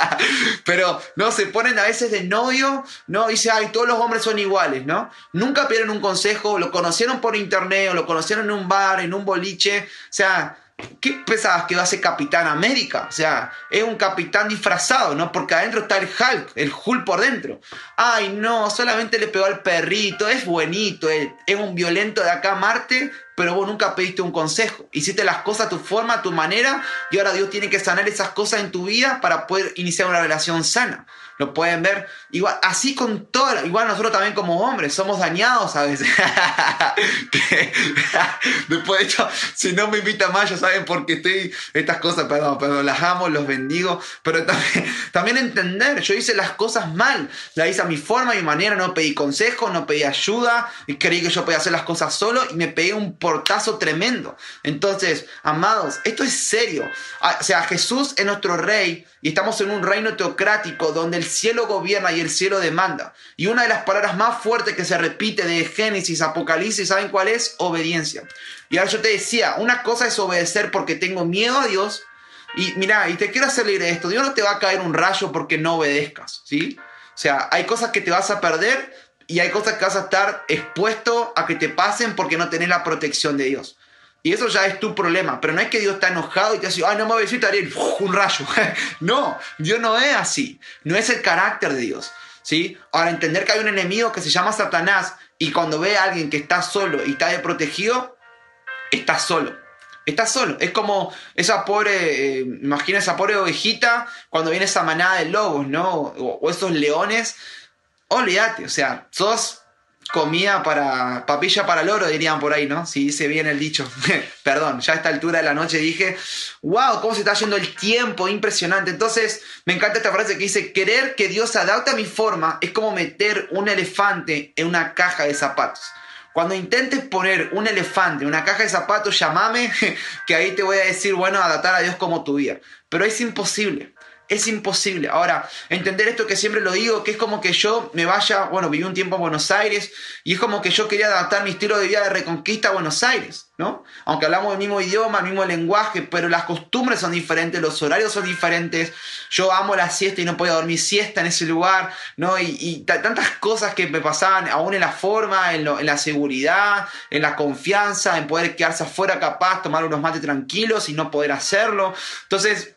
Pero, no, se ponen a veces de novio, ¿no? Dice, ay, todos los hombres son iguales, ¿no? Nunca piden un consejo, lo conocieron por internet o lo conocieron en un bar, en un boliche, o sea ¿Qué pensabas que iba a ser Capitán América? O sea, es un capitán disfrazado, ¿no? Porque adentro está el Hulk, el Hulk por dentro. Ay, no, solamente le pegó al perrito, es buenito, es, un violento de acá a Marte, pero vos nunca pediste un consejo. Hiciste las cosas a tu forma, a tu manera, y ahora Dios tiene que sanar esas cosas en tu vida para poder iniciar una relación sana lo pueden ver. Igual, así con todo, igual nosotros también como hombres somos dañados a veces. Después de hecho, si no me invitan más, ya saben por qué estoy, estas cosas, perdón, perdón, las amo, los bendigo, pero también, entender, yo hice las cosas mal, las hice a mi forma, a mi manera, no pedí consejo, no pedí ayuda, creí que yo podía hacer las cosas solo y me pegué un portazo tremendo. Entonces, amados, esto es serio. Ah, o sea, Jesús es nuestro rey y estamos en un reino teocrático donde el cielo gobierna y el cielo demanda. Y una de las palabras más fuertes que se repite de Génesis, Apocalipsis, ¿saben cuál es? Obediencia. Y ahora yo te decía, una cosa es obedecer porque tengo miedo a Dios. Y mira, y te quiero hacer leer esto, Dios no te va a caer un rayo porque no obedezcas, ¿sí? O sea, hay cosas que te vas a perder y hay cosas que vas a estar expuesto a que te pasen porque no tenés la protección de Dios. Y eso ya es tu problema. Pero no es que Dios está enojado y te dice, ay, no me voy a decir, Ariel, un rayo. no, Dios no es así. No es el carácter de Dios. ¿sí? Ahora, entender que hay un enemigo que se llama Satanás y cuando ve a alguien que está solo y está desprotegido, está solo. Está solo. Es como esa pobre, eh, imagina esa pobre ovejita cuando viene esa manada de lobos, ¿no? O, esos leones. Olvídate, o sea, sos comida para papilla para loro, dirían por ahí, ¿no? Si dice bien el dicho. Perdón, ya a esta altura de la noche dije, wow, cómo se está yendo el tiempo, impresionante. Entonces, me encanta esta frase que dice, querer que Dios adapte a mi forma es como meter un elefante en una caja de zapatos. Cuando intentes poner un elefante en una caja de zapatos, llámame, que ahí te voy a decir, bueno, adaptar a Dios como tu vida. Pero es imposible. Es imposible. Ahora, entender esto que siempre lo digo, que es como que yo me vaya, bueno, viví un tiempo en Buenos Aires y es como que yo quería adaptar mi estilo de vida de reconquista a Buenos Aires, ¿no? Aunque hablamos del mismo idioma, el mismo lenguaje, pero las costumbres son diferentes, los horarios son diferentes. Yo amo la siesta y no podía dormir siesta en ese lugar, ¿no? Y, tantas cosas que me pasaban, aún en la forma, en, en la seguridad, en la confianza, en poder quedarse afuera capaz, tomar unos mates tranquilos y no poder hacerlo. Entonces,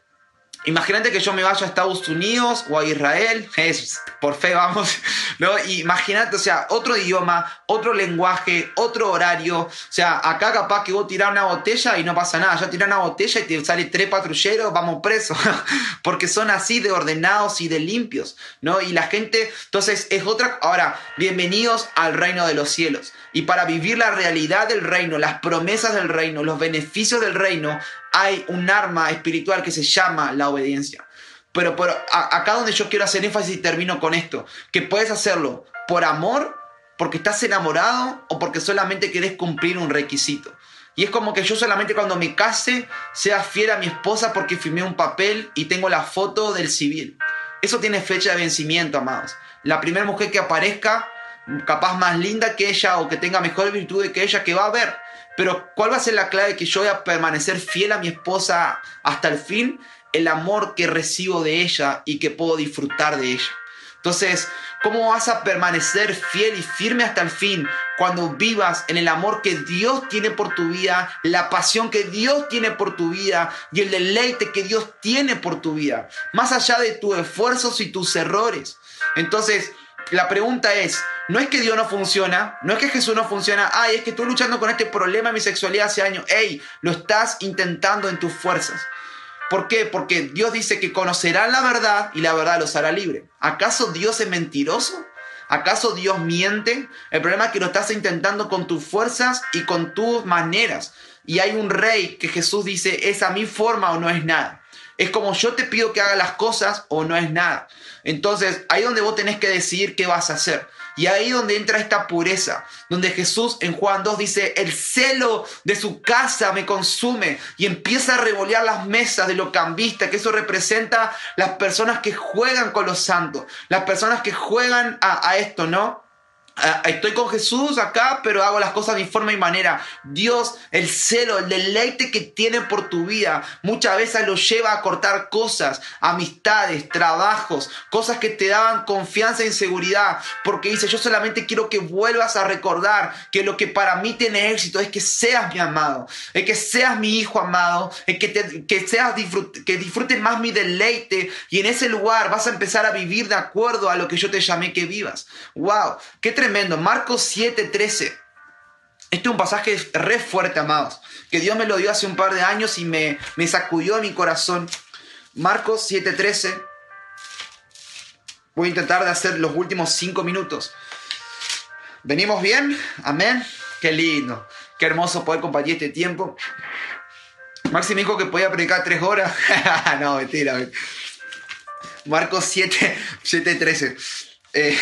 Imagínate que yo me vaya a Estados Unidos o a Israel, es por fe vamos, ¿no? Imagínate, o sea, otro idioma, otro lenguaje, otro horario, o sea, acá capaz que vos tirás una botella y no pasa nada, ya tirás una botella y te sale tres patrulleros, vamos presos, porque son así de ordenados y de limpios, ¿no? Y la gente, entonces es otra, ahora, bienvenidos al reino de los cielos. Y para vivir la realidad del reino, las promesas del reino, los beneficios del reino, hay un arma espiritual que se llama la obediencia. Pero, acá donde yo quiero hacer énfasis y termino con esto, que puedes hacerlo por amor, porque estás enamorado o porque solamente querés cumplir un requisito. Y es como que yo solamente cuando me case sea fiel a mi esposa porque firmé un papel y tengo la foto del civil. Eso tiene fecha de vencimiento, amados. La primera mujer que aparezca, capaz más linda que ella o que tenga mejor virtud que ella, que va a ver pero ¿cuál va a ser la clave que yo voy a permanecer fiel a mi esposa hasta el fin? El amor que recibo de ella y que puedo disfrutar de ella. Entonces, ¿cómo vas a permanecer fiel y firme hasta el fin cuando vivas en el amor que Dios tiene por tu vida, la pasión que Dios tiene por tu vida y el deleite que Dios tiene por tu vida, más allá de tus esfuerzos y tus errores? Entonces, la pregunta es, no es que Dios no funciona, no es que Jesús no funciona, ay, es que estoy luchando con este problema de mi sexualidad hace años. Ey, lo estás intentando en tus fuerzas. ¿Por qué? Porque Dios dice que conocerán la verdad y la verdad los hará libre. ¿Acaso Dios es mentiroso? ¿Acaso Dios miente? El problema es que lo estás intentando con tus fuerzas y con tus maneras. Y hay un rey que Jesús dice, es a mi forma o no es nada. Es como yo te pido que haga las cosas o no es nada. Entonces, ahí donde vos tenés que decidir qué vas a hacer. Y ahí donde entra esta pureza, donde Jesús en Juan 2 dice, el celo de su casa me consume y empieza a revolear las mesas de lo cambista, que eso representa las personas que juegan con los santos, las personas que juegan a, a esto, ¿no? Estoy con Jesús acá, pero hago las cosas de forma y manera. Dios, el celo, el deleite que tiene por tu vida, muchas veces lo lleva a cortar cosas, amistades, trabajos, cosas que te daban confianza y seguridad, porque dice, yo solamente quiero que vuelvas a recordar que lo que para mí tiene éxito es que seas mi amado, es que seas mi hijo amado, es que, que, seas que disfrutes más mi deleite y en ese lugar vas a empezar a vivir de acuerdo a lo que yo te llamé que vivas. ¡Wow! ¡Qué tremendo. Marcos 7:13. Este es un pasaje re fuerte, amados, que Dios me lo dio hace un par de años y me, me sacudió a mi corazón. Marcos 7:13. Voy a intentar de hacer los últimos cinco minutos. ¿Venimos bien? Amén. Qué lindo. Qué hermoso poder compartir este tiempo. Maxi que podía predicar tres horas. no, mentira. Marcos 7, 7, 13. Eh,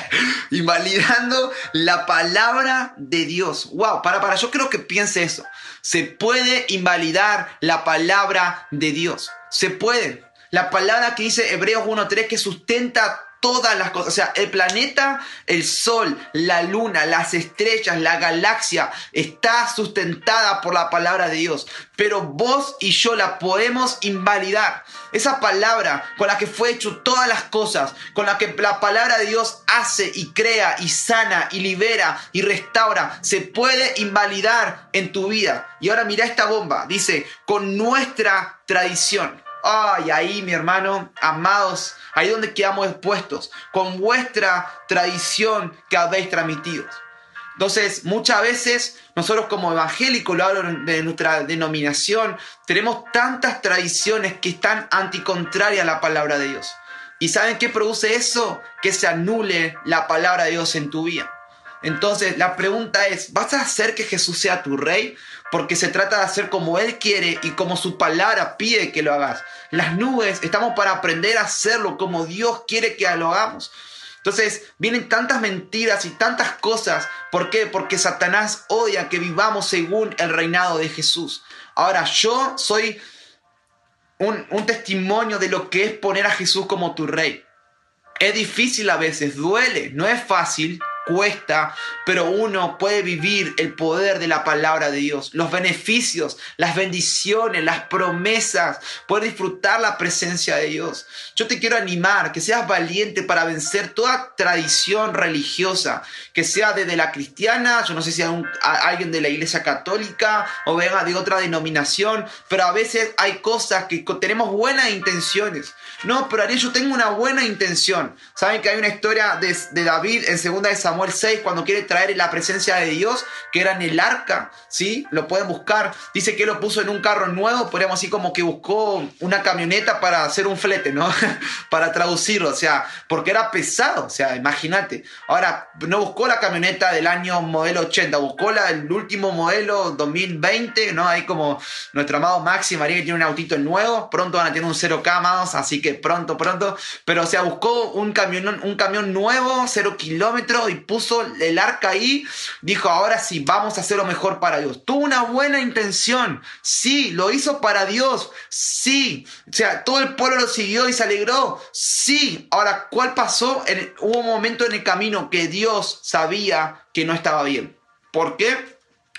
invalidando la palabra de Dios. Wow, para, para, yo creo que piense eso. Se puede invalidar la palabra de Dios. Se puede. La palabra que dice Hebreos 1.3 que sustenta todas las cosas. O sea, el planeta, el sol, la luna, las estrellas, la galaxia, está sustentada por la palabra de Dios. Pero vos y yo la podemos invalidar. Esa palabra con la que fue hecho todas las cosas, con la que la palabra de Dios hace y crea y sana y libera y restaura, se puede invalidar en tu vida. Y ahora mira esta bomba. Dice, con nuestra tradición. Ay, ahí mi hermano, amados, ahí donde quedamos expuestos, con vuestra tradición que habéis transmitido. Entonces, muchas veces nosotros como evangélicos, lo hablo de nuestra denominación, tenemos tantas tradiciones que están anticontrarias a la palabra de Dios. ¿Y saben qué produce eso? Que se anule la palabra de Dios en tu vida. Entonces, la pregunta es, ¿vas a hacer que Jesús sea tu rey? porque se trata de hacer como Él quiere y como su palabra pide que lo hagas. Las nubes estamos para aprender a hacerlo como Dios quiere que lo hagamos. Entonces vienen tantas mentiras y tantas cosas. ¿Por qué? Porque Satanás odia que vivamos según el reinado de Jesús. Ahora yo soy un, un testimonio de lo que es poner a Jesús como tu rey. Es difícil a veces, duele, no es fácil, cuesta, pero uno puede vivir el poder de la palabra de Dios, los beneficios, las bendiciones, las promesas, poder disfrutar la presencia de Dios. Yo te quiero animar que seas valiente para vencer toda tradición religiosa, que sea desde la cristiana, yo no sé si hay alguien de la iglesia católica o venga de otra denominación, pero a veces hay cosas que tenemos buenas intenciones. No, pero Ariel, yo tengo una buena intención. Saben que hay una historia de, de David en segunda de Samuel 6 cuando quiere traer la presencia de Dios, que era en el arca, ¿sí? Lo pueden buscar. Dice que lo puso en un carro nuevo, podríamos decir como que buscó una camioneta para hacer un flete, ¿no? para traducirlo, o sea, porque era pesado, o sea, imagínate. Ahora, no buscó la camioneta del año modelo 80, buscó la, el último modelo 2020, ¿no? Ahí como nuestro amado Maxi María que tiene un autito nuevo, pronto van a tener un 0K, amados, así que pronto, pronto. Pero o sea, buscó un camión, un camión nuevo, cero kilómetros, y puso el arca ahí. Dijo, ahora sí, vamos a hacerlo mejor para Dios. Tuvo una buena intención. Sí, lo hizo para Dios. Sí. O sea, todo el pueblo lo siguió y se alegró. Sí. Ahora, ¿cuál pasó? hubo un momento en el camino que Dios sabía que no estaba bien. ¿Por qué?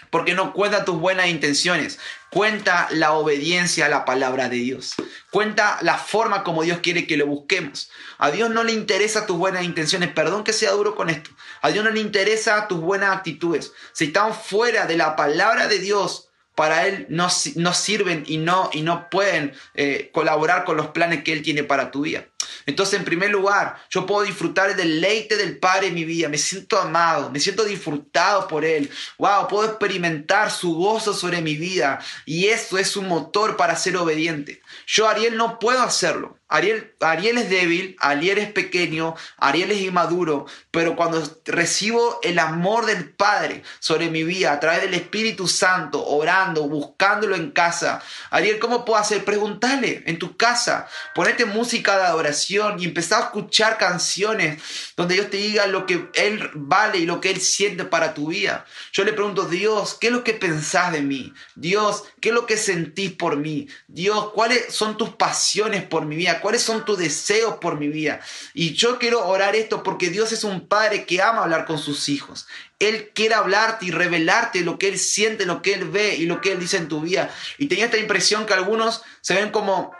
Porque no cuenta tus buenas intenciones. Cuenta la obediencia a la palabra de Dios. Cuenta la forma como Dios quiere que lo busquemos. A Dios no le interesa tus buenas intenciones. Perdón que sea duro con esto. A Dios no le interesa tus buenas actitudes. Si están fuera de la palabra de Dios, para Él no, no sirven y no, y no pueden eh, colaborar con los planes que Él tiene para tu vida. Entonces, en primer lugar, yo puedo disfrutar el deleite del Padre en mi vida. Me siento amado, me siento disfrutado por Él. Wow, puedo experimentar su gozo sobre mi vida. Y eso es un motor para ser obediente. Yo, Ariel, no puedo hacerlo. Ariel, Ariel es débil, Ariel es pequeño, Ariel es inmaduro, pero cuando recibo el amor del Padre sobre mi vida a través del Espíritu Santo, orando, buscándolo en casa, Ariel, ¿cómo puedo hacer? Pregúntale en tu casa, ponete música de adoración y empezar a escuchar canciones donde Dios te diga lo que Él vale y lo que Él siente para tu vida. Yo le pregunto, Dios, ¿qué es lo que pensás de mí? Dios, ¿qué es lo que sentís por mí? Dios, ¿cuáles son tus pasiones por mi vida? ¿Cuáles son tus deseos por mi vida? Y yo quiero orar esto porque Dios es un padre que ama hablar con sus hijos. Él quiere hablarte y revelarte lo que Él siente, lo que Él ve y lo que Él dice en tu vida. Y tenía esta impresión que algunos se ven como,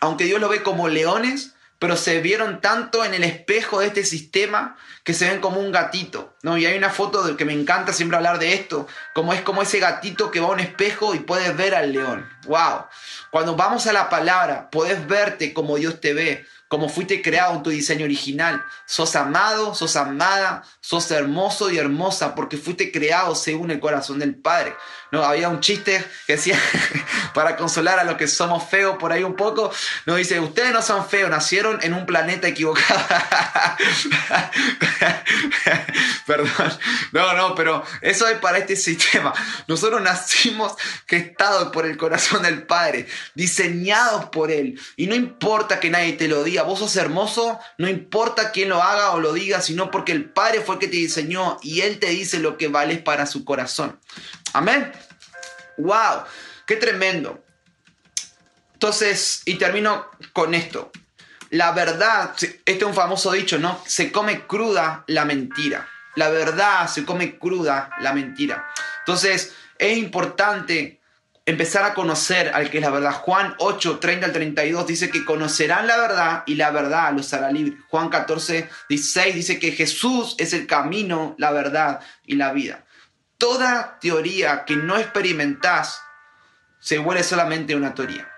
aunque Dios lo ve como leones, pero se vieron tanto en el espejo de este sistema que se ven como un gatito, ¿no? Y hay una foto de que me encanta siempre hablar de esto, como es como ese gatito que va a un espejo y puedes ver al león. ¡Wow! Cuando vamos a la palabra, puedes verte como Dios te ve, como fuiste creado en tu diseño original. Sos amado, sos amada, sos hermoso y hermosa porque fuiste creado según el corazón del Padre. No, había un chiste que decía, para consolar a los que somos feos por ahí un poco, nos dice, ustedes no son feos, nacieron en un planeta equivocado. Perdón. No, no, pero eso es para este sistema. Nosotros nacimos gestados por el corazón del Padre, diseñados por Él. Y no importa que nadie te lo diga, vos sos hermoso, no importa quién lo haga o lo diga, sino porque el Padre fue el que te diseñó y Él te dice lo que vales para su corazón. Amén. ¡Wow! ¡Qué tremendo! Entonces, y termino con esto. la verdad, este es un famoso dicho, ¿no? Se come cruda la mentira. La verdad se come cruda la mentira. Entonces, es importante empezar a conocer al que es la verdad. Juan 8, 30 al 32 dice que conocerán la verdad y la verdad los hará libre. Juan 14, 16 dice que Jesús es el camino, la verdad y la vida. Toda teoría que no experimentás se vuelve solamente una teoría.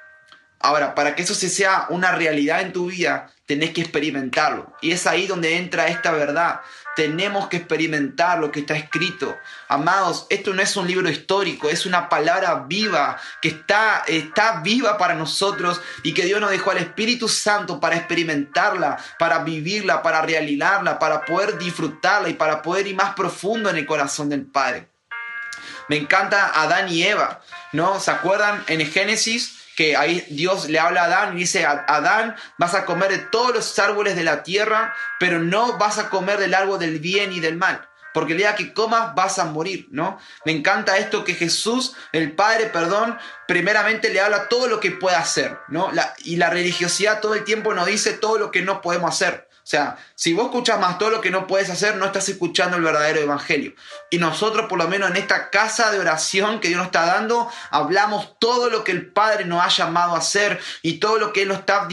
Ahora, para que eso se sea una realidad en tu vida, tenés que experimentarlo. Y es ahí donde entra esta verdad. Tenemos que experimentar lo que está escrito. Amados, esto no es un libro histórico, es una palabra viva que está, está viva para nosotros y que Dios nos dejó al Espíritu Santo para experimentarla, para vivirla, para realizarla, para poder disfrutarla y para poder ir más profundo en el corazón del Padre. Me encanta Adán y Eva, ¿no? ¿Se acuerdan en Génesis? Que ahí Dios le habla a Adán y dice, Adán, vas a comer de todos los árboles de la tierra, pero no vas a comer del árbol del bien y del mal. Porque el día que comas vas a morir, ¿no? Me encanta esto que Jesús, el Padre, perdón, primeramente le habla todo lo que puede hacer, ¿no? y la religiosidad todo el tiempo nos dice todo lo que no podemos hacer. O sea, si vos escuchas más todo lo que no puedes hacer, no estás escuchando el verdadero evangelio. Y nosotros, por lo menos en esta casa de oración que Dios nos está dando, hablamos todo lo que el Padre nos ha llamado a hacer y todo lo que Él nos está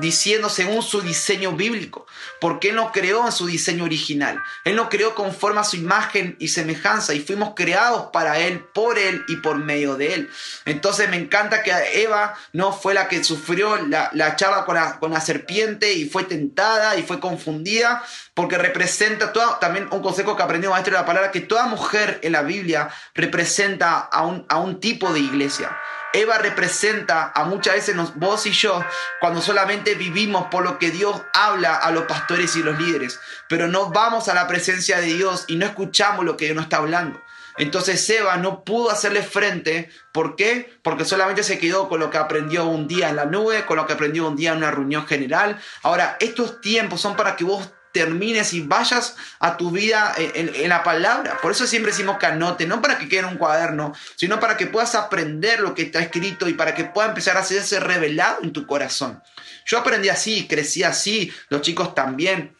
diciendo según su diseño bíblico. Porque Él nos creó en su diseño original. Él nos creó conforme a su imagen y semejanza y fuimos creados para Él, por Él y por medio de Él. Entonces me encanta que Eva no fue la que sufrió la, charla con la, con la serpiente y fue tentada y fue confundida porque representa también un consejo que aprendió maestro de la palabra, que toda mujer en la Biblia representa a un, a un tipo de iglesia. Eva representa a muchas veces vos y yo cuando solamente vivimos por lo que Dios habla a los pastores y los líderes, pero no vamos a la presencia de Dios y no escuchamos lo que Dios nos está hablando. Entonces Eva no pudo hacerle frente. ¿Por qué? Porque solamente se quedó con lo que aprendió un día en la nube, con lo que aprendió un día en una reunión general. Ahora, estos tiempos son para que vos termines y vayas a tu vida en, la palabra. Por eso siempre decimos que anote, no para que quede en un cuaderno, sino para que puedas aprender lo que está escrito y para que pueda empezar a hacerse revelado en tu corazón. Yo aprendí así, crecí así, los chicos también.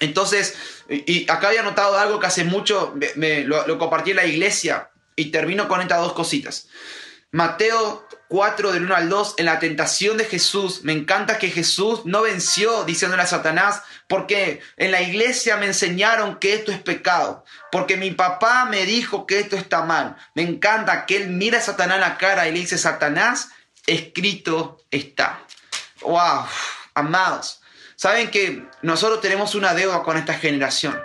Entonces, y, acá había notado algo que hace mucho me, lo, compartí en la iglesia y termino con estas dos cositas. Mateo 4 del 1 al 2, en la tentación de Jesús, me encanta que Jesús no venció diciéndole a Satanás, porque en la iglesia me enseñaron que esto es pecado, porque mi papá me dijo que esto está mal. Me encanta que él mira a Satanás en la cara y le dice, Satanás, escrito está. ¡Wow! Amados, Saben que nosotros tenemos una deuda con esta generación,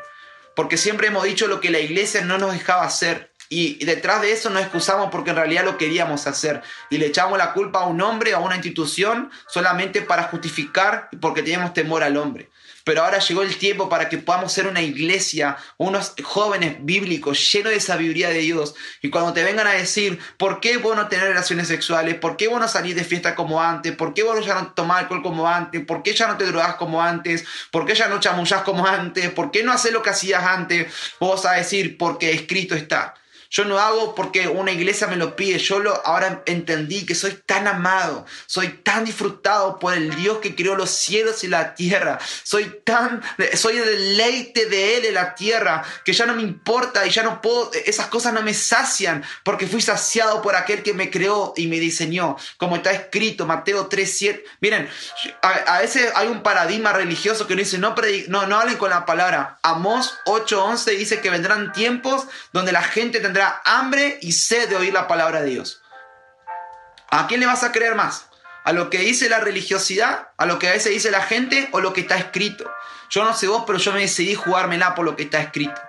porque siempre hemos dicho lo que la iglesia no nos dejaba hacer. Y detrás de eso nos excusamos porque en realidad lo queríamos hacer. Y le echamos la culpa a un hombre, a una institución, solamente para justificar porque teníamos temor al hombre. Pero ahora llegó el tiempo para que podamos ser una iglesia, unos jóvenes bíblicos llenos de sabiduría de Dios. Y cuando te vengan a decir, ¿por qué vos no tener relaciones sexuales? ¿Por qué vos no salís de fiesta como antes? ¿Por qué vos ya no tomás alcohol como antes? ¿Por qué ya no te drogas como antes? ¿Por qué ya no chamullás como antes? ¿Por qué no haces lo que hacías antes? Vos vas a decir, porque escrito está. Yo no hago porque una iglesia me lo pide. Yo lo, ahora entendí que soy tan amado, soy tan disfrutado por el Dios que creó los cielos y la tierra. Soy tan, soy el deleite de Él en la tierra que ya no me importa y ya no puedo, esas cosas no me sacian porque fui saciado por aquel que me creó y me diseñó. Como está escrito, Mateo 3, 7. Miren, a, veces hay un paradigma religioso que dice, no, no, no hablen con la palabra. Amós 8, 11 dice que vendrán tiempos donde la gente tendrá hambre y sed de oír la palabra de Dios. ¿A quién le vas a creer más? ¿A lo que dice la religiosidad? ¿A lo que a veces dice la gente? ¿O lo que está escrito? Yo no sé vos, pero yo me decidí jugármela por lo que está escrito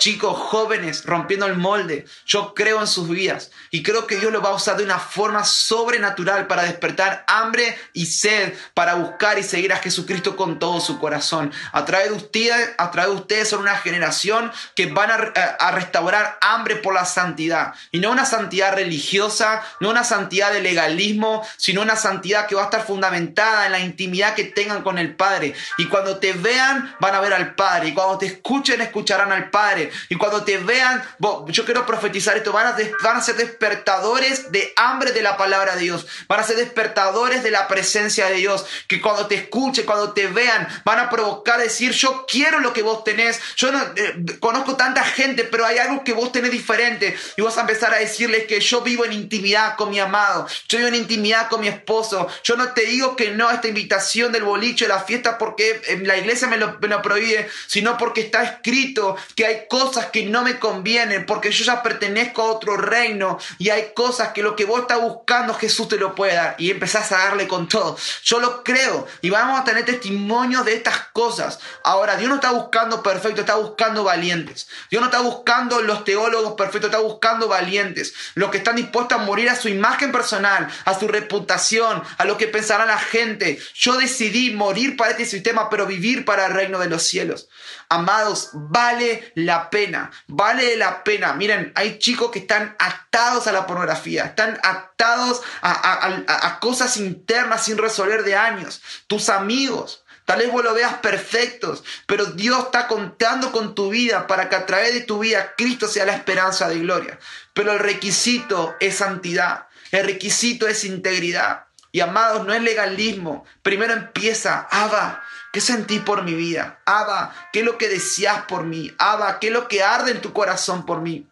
chicos jóvenes rompiendo el molde. Yo creo en sus vidas y creo que Dios lo va a usar de una forma sobrenatural para despertar hambre y sed para buscar y seguir a Jesucristo con todo su corazón. A través de ustedes, a través de ustedes son una generación que van a, a restaurar hambre por la santidad y no una santidad religiosa, no una santidad de legalismo, sino una santidad que va a estar fundamentada en la intimidad que tengan con el Padre. Y cuando te vean, van a ver al Padre. Y cuando te escuchen, escucharán al Padre Y cuando te vean, yo quiero profetizar esto, van a, van a ser despertadores de hambre de la palabra de Dios. Van a ser despertadores de la presencia de Dios. Que cuando te escuchen, cuando te vean, van a provocar decir, yo quiero lo que vos tenés. Yo no eh, conozco tanta gente, pero hay algo que vos tenés diferente. Y vas a empezar a decirles que yo vivo en intimidad con mi amado. Yo vivo en intimidad con mi esposo. Yo no te digo que no a esta invitación del boliche, de la fiesta, porque la iglesia me lo, me lo prohíbe, sino porque está escrito que hay cosas que no me convienen, porque yo ya pertenezco a otro reino y hay cosas que lo que vos estás buscando Jesús te lo puede dar. Y empezás a darle con todo. Yo lo creo y vamos a tener testimonio de estas cosas. Ahora, Dios no está buscando perfecto, está buscando valientes. Dios no está buscando los teólogos perfectos, está buscando valientes. Los que están dispuestos a morir a su imagen personal, a su reputación, a lo que pensará la gente. Yo decidí morir para este sistema, pero vivir para el reino de los cielos. Amados, vale la pena, vale la pena. Miren, hay chicos que están atados a la pornografía, están atados a, cosas internas sin resolver de años. Tus amigos, Tal vez vos lo veas perfectos, pero Dios está contando con tu vida para que a través de tu vida Cristo sea la esperanza de gloria. Pero el requisito es santidad, el requisito es integridad. Y amados, no es legalismo. Primero empieza, Abba, ¿qué sentí por mi vida? Abba, ¿qué es lo que deseas por mí? Abba, ¿qué es lo que arde en tu corazón por mí?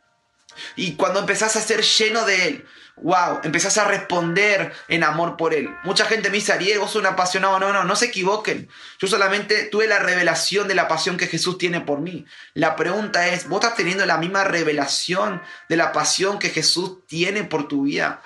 Y cuando empezás a ser lleno de Él, wow, empezás a responder en amor por Él. Mucha gente me dice, Ariel, vos sos un apasionado. No, no, no se equivoquen. Yo solamente tuve la revelación de la pasión que Jesús tiene por mí. La pregunta es, ¿vos estás teniendo la misma revelación de la pasión que Jesús tiene por tu vida?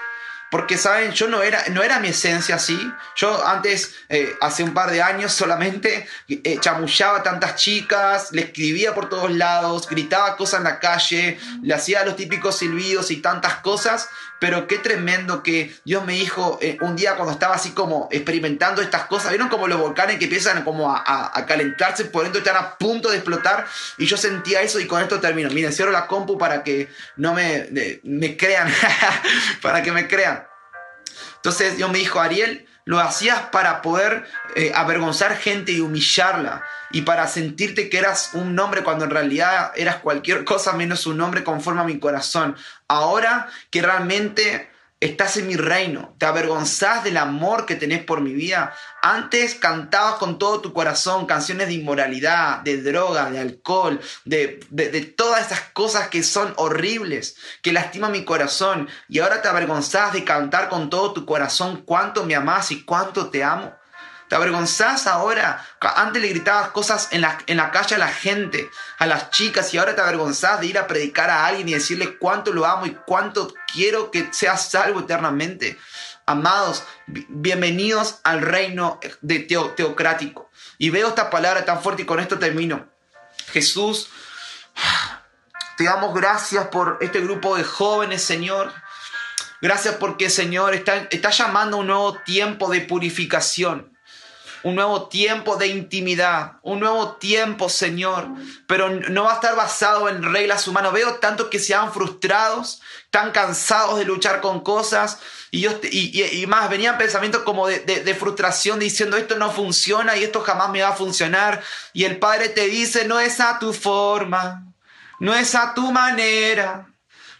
Porque, ¿saben? Yo no era, no era mi esencia así. Yo antes, eh, hace un par de años, solamente eh, chamullaba tantas chicas, le escribía por todos lados, gritaba cosas en la calle, le hacía los típicos silbidos y tantas cosas. Pero qué tremendo que Dios me dijo eh, un día cuando estaba así como experimentando estas cosas. ¿Vieron como los volcanes que empiezan como a, calentarse por dentro, están a punto de explotar? Y yo sentía eso y con esto termino. Miren, cierro la compu para que no me, me crean, para que me crean. Entonces Dios me dijo, Ariel, lo hacías para poder eh, avergonzar gente y humillarla y para sentirte que eras un nombre cuando en realidad eras cualquier cosa menos un nombre conforme a mi corazón. Ahora que realmente estás en mi reino, te avergonzás del amor que tenés por mi vida. Antes cantabas con todo tu corazón canciones de inmoralidad, de droga, de alcohol, de, todas esas cosas que son horribles, que lastiman mi corazón. Y ahora te avergonzás de cantar con todo tu corazón cuánto me amás y cuánto te amo. Te avergonzás ahora. Antes le gritabas cosas en la, en la calle a la gente, a las chicas, y ahora te avergonzás de ir a predicar a alguien y decirle cuánto lo amo y cuánto quiero que seas salvo eternamente. Amados, bienvenidos al reino de teocrático. Y veo esta palabra tan fuerte y con esto termino. Jesús, te damos gracias por este grupo de jóvenes, Señor. Gracias porque, Señor, está, está llamando un nuevo tiempo de purificación un nuevo tiempo de intimidad, un nuevo tiempo, Señor, pero no va a estar basado en reglas humanas. Veo tanto que se han frustrados, tan cansados de luchar con cosas y, yo, y, más venían pensamientos como de, de frustración diciendo esto no funciona y esto jamás me va a funcionar. Y el Padre te dice, no es a tu forma, no es a tu manera.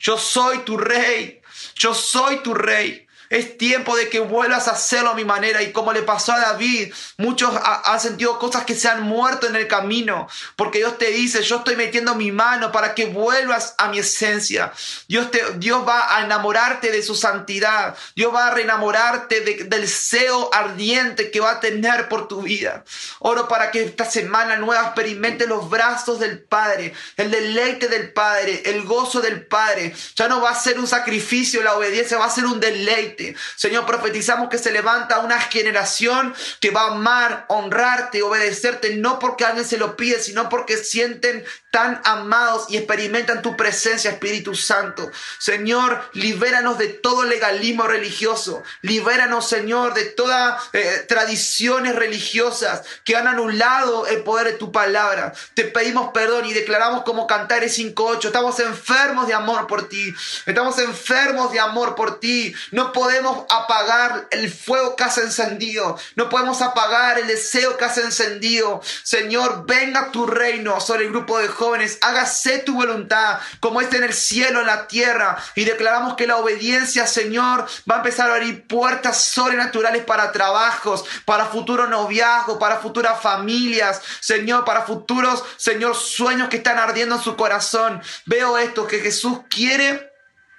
Yo soy tu rey, yo soy tu rey. Es tiempo de que vuelvas a hacerlo a mi manera. Y como le pasó a David, muchos han sentido cosas que se han muerto en el camino. Porque Dios te dice, yo estoy metiendo mi mano para que vuelvas a mi esencia. Dios, te, Dios va a enamorarte de su santidad. Dios va a reenamorarte del deseo ardiente que va a tener por tu vida. Oro para que esta semana nueva experimente los brazos del Padre, el deleite del Padre, el gozo del Padre. Ya no va a ser un sacrificio la obediencia, va a ser un deleite. Señor, profetizamos que se levanta una generación que va a amar, honrarte, obedecerte, no porque alguien se lo pide, sino porque sienten tan amados y experimentan tu presencia, Espíritu Santo. Señor, libéranos de todo legalismo religioso. Libéranos, Señor, de todas eh, tradiciones religiosas que han anulado el poder de tu palabra. Te pedimos perdón y declaramos como Cantares 5.8. Estamos enfermos de amor por ti. Estamos enfermos de amor por ti. No podemos apagar el fuego que has encendido. No podemos apagar el deseo que has encendido. Señor, venga tu reino sobre el grupo de jóvenes. Hágase tu voluntad como está en el cielo, en la tierra. Y declaramos que la obediencia, Señor, va a empezar a abrir puertas sobrenaturales para trabajos, para futuro noviazgo, para futuras familias. Señor, para futuros, Señor, sueños que están ardiendo en su corazón. Veo esto, que Jesús quiere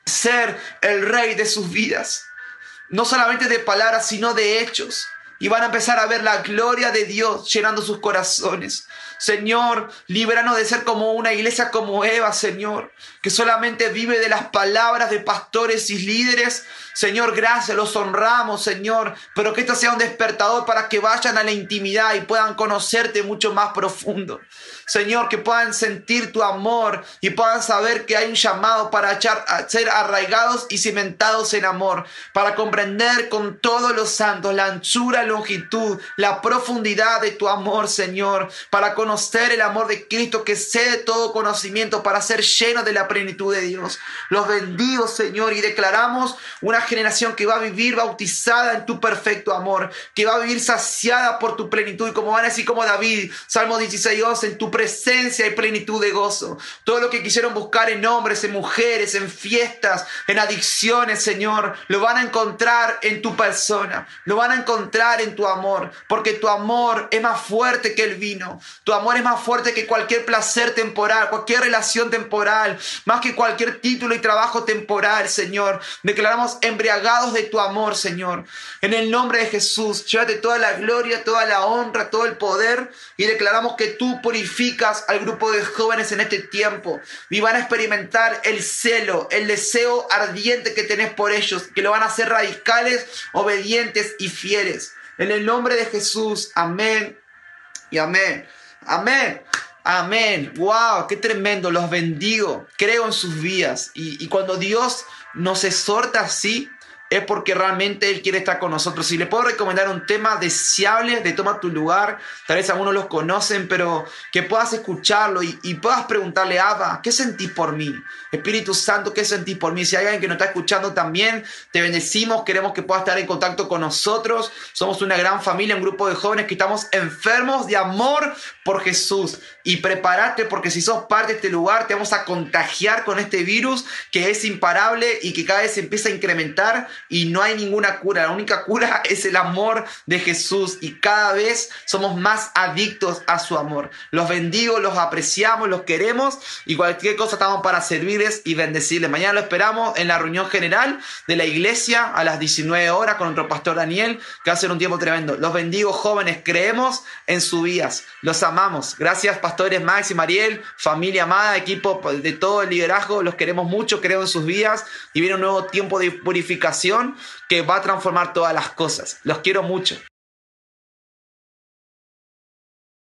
ser el rey de sus vidas. No solamente de palabras, sino de hechos. Y van a empezar a ver la gloria de Dios llenando sus corazones. Señor, líbranos de ser como una iglesia como Eva, Señor, que solamente vive de las palabras de pastores y líderes. Señor, gracias, los honramos, Señor, pero que esto sea un despertador para que vayan a la intimidad y puedan conocerte mucho más profundo. Señor, que puedan sentir tu amor y puedan saber que hay un llamado para ser arraigados y cimentados en amor, para comprender con todos los santos la anchura, longitud, la profundidad de tu amor, Señor, para conocer el amor de Cristo que cede todo conocimiento, para ser lleno de la plenitud de Dios. Los bendigo, Señor, y declaramos una generación que va a vivir bautizada en tu perfecto amor, que va a vivir saciada por tu plenitud, y como van a decir como David, Salmo 16, 11, en tu presencia y plenitud de gozo. Todo lo que quisieron buscar en hombres, en mujeres, en fiestas, en adicciones, Señor, lo van a encontrar en tu persona, lo van a encontrar en tu amor, porque tu amor es más fuerte que el vino, tu amor es más fuerte que cualquier placer temporal, cualquier relación temporal, más que cualquier título y trabajo temporal, Señor. Declaramos embriagados de tu amor, Señor. En el nombre de Jesús, llévate toda la gloria, toda la honra, todo el poder y declaramos que tú purificas al grupo de jóvenes en este tiempo y van a experimentar el celo, el deseo ardiente que tenés por ellos, que lo van a hacer radicales, obedientes y fieles. En el nombre de Jesús, amén y amén. Amén. Amén. Wow, qué tremendo. Los bendigo. Creo en sus vías. Y, y cuando Dios nos exhorta así, es porque realmente Él quiere estar con nosotros. Si le puedo recomendar un tema deseable de Toma tu lugar, tal vez algunos los conocen, pero que puedas escucharlo y, y puedas preguntarle, Abba, ¿qué sentís por mí? Espíritu Santo, ¿qué sentís por mí? Si hay alguien que nos está escuchando también, te bendecimos, queremos que puedas estar en contacto con nosotros. Somos una gran familia, un grupo de jóvenes que estamos enfermos de amor por Jesús. Y prepárate porque si sos parte de este lugar, te vamos a contagiar con este virus que es imparable y que cada vez se empieza a incrementar y no hay ninguna cura. La única cura es el amor de Jesús y cada vez somos más adictos a su amor. Los bendigo, los apreciamos, los queremos y cualquier cosa estamos para y bendecirles. Mañana lo esperamos en la reunión general de la iglesia a las 19 horas con nuestro pastor Daniel, que va a ser un tiempo tremendo. Los bendigo, jóvenes, creemos en sus vías. Los amamos. Gracias, pastores Max y Mariel, familia amada, equipo de todo el liderazgo. Los queremos mucho, creo en sus vías y viene un nuevo tiempo de purificación que va a transformar todas las cosas. Los quiero mucho.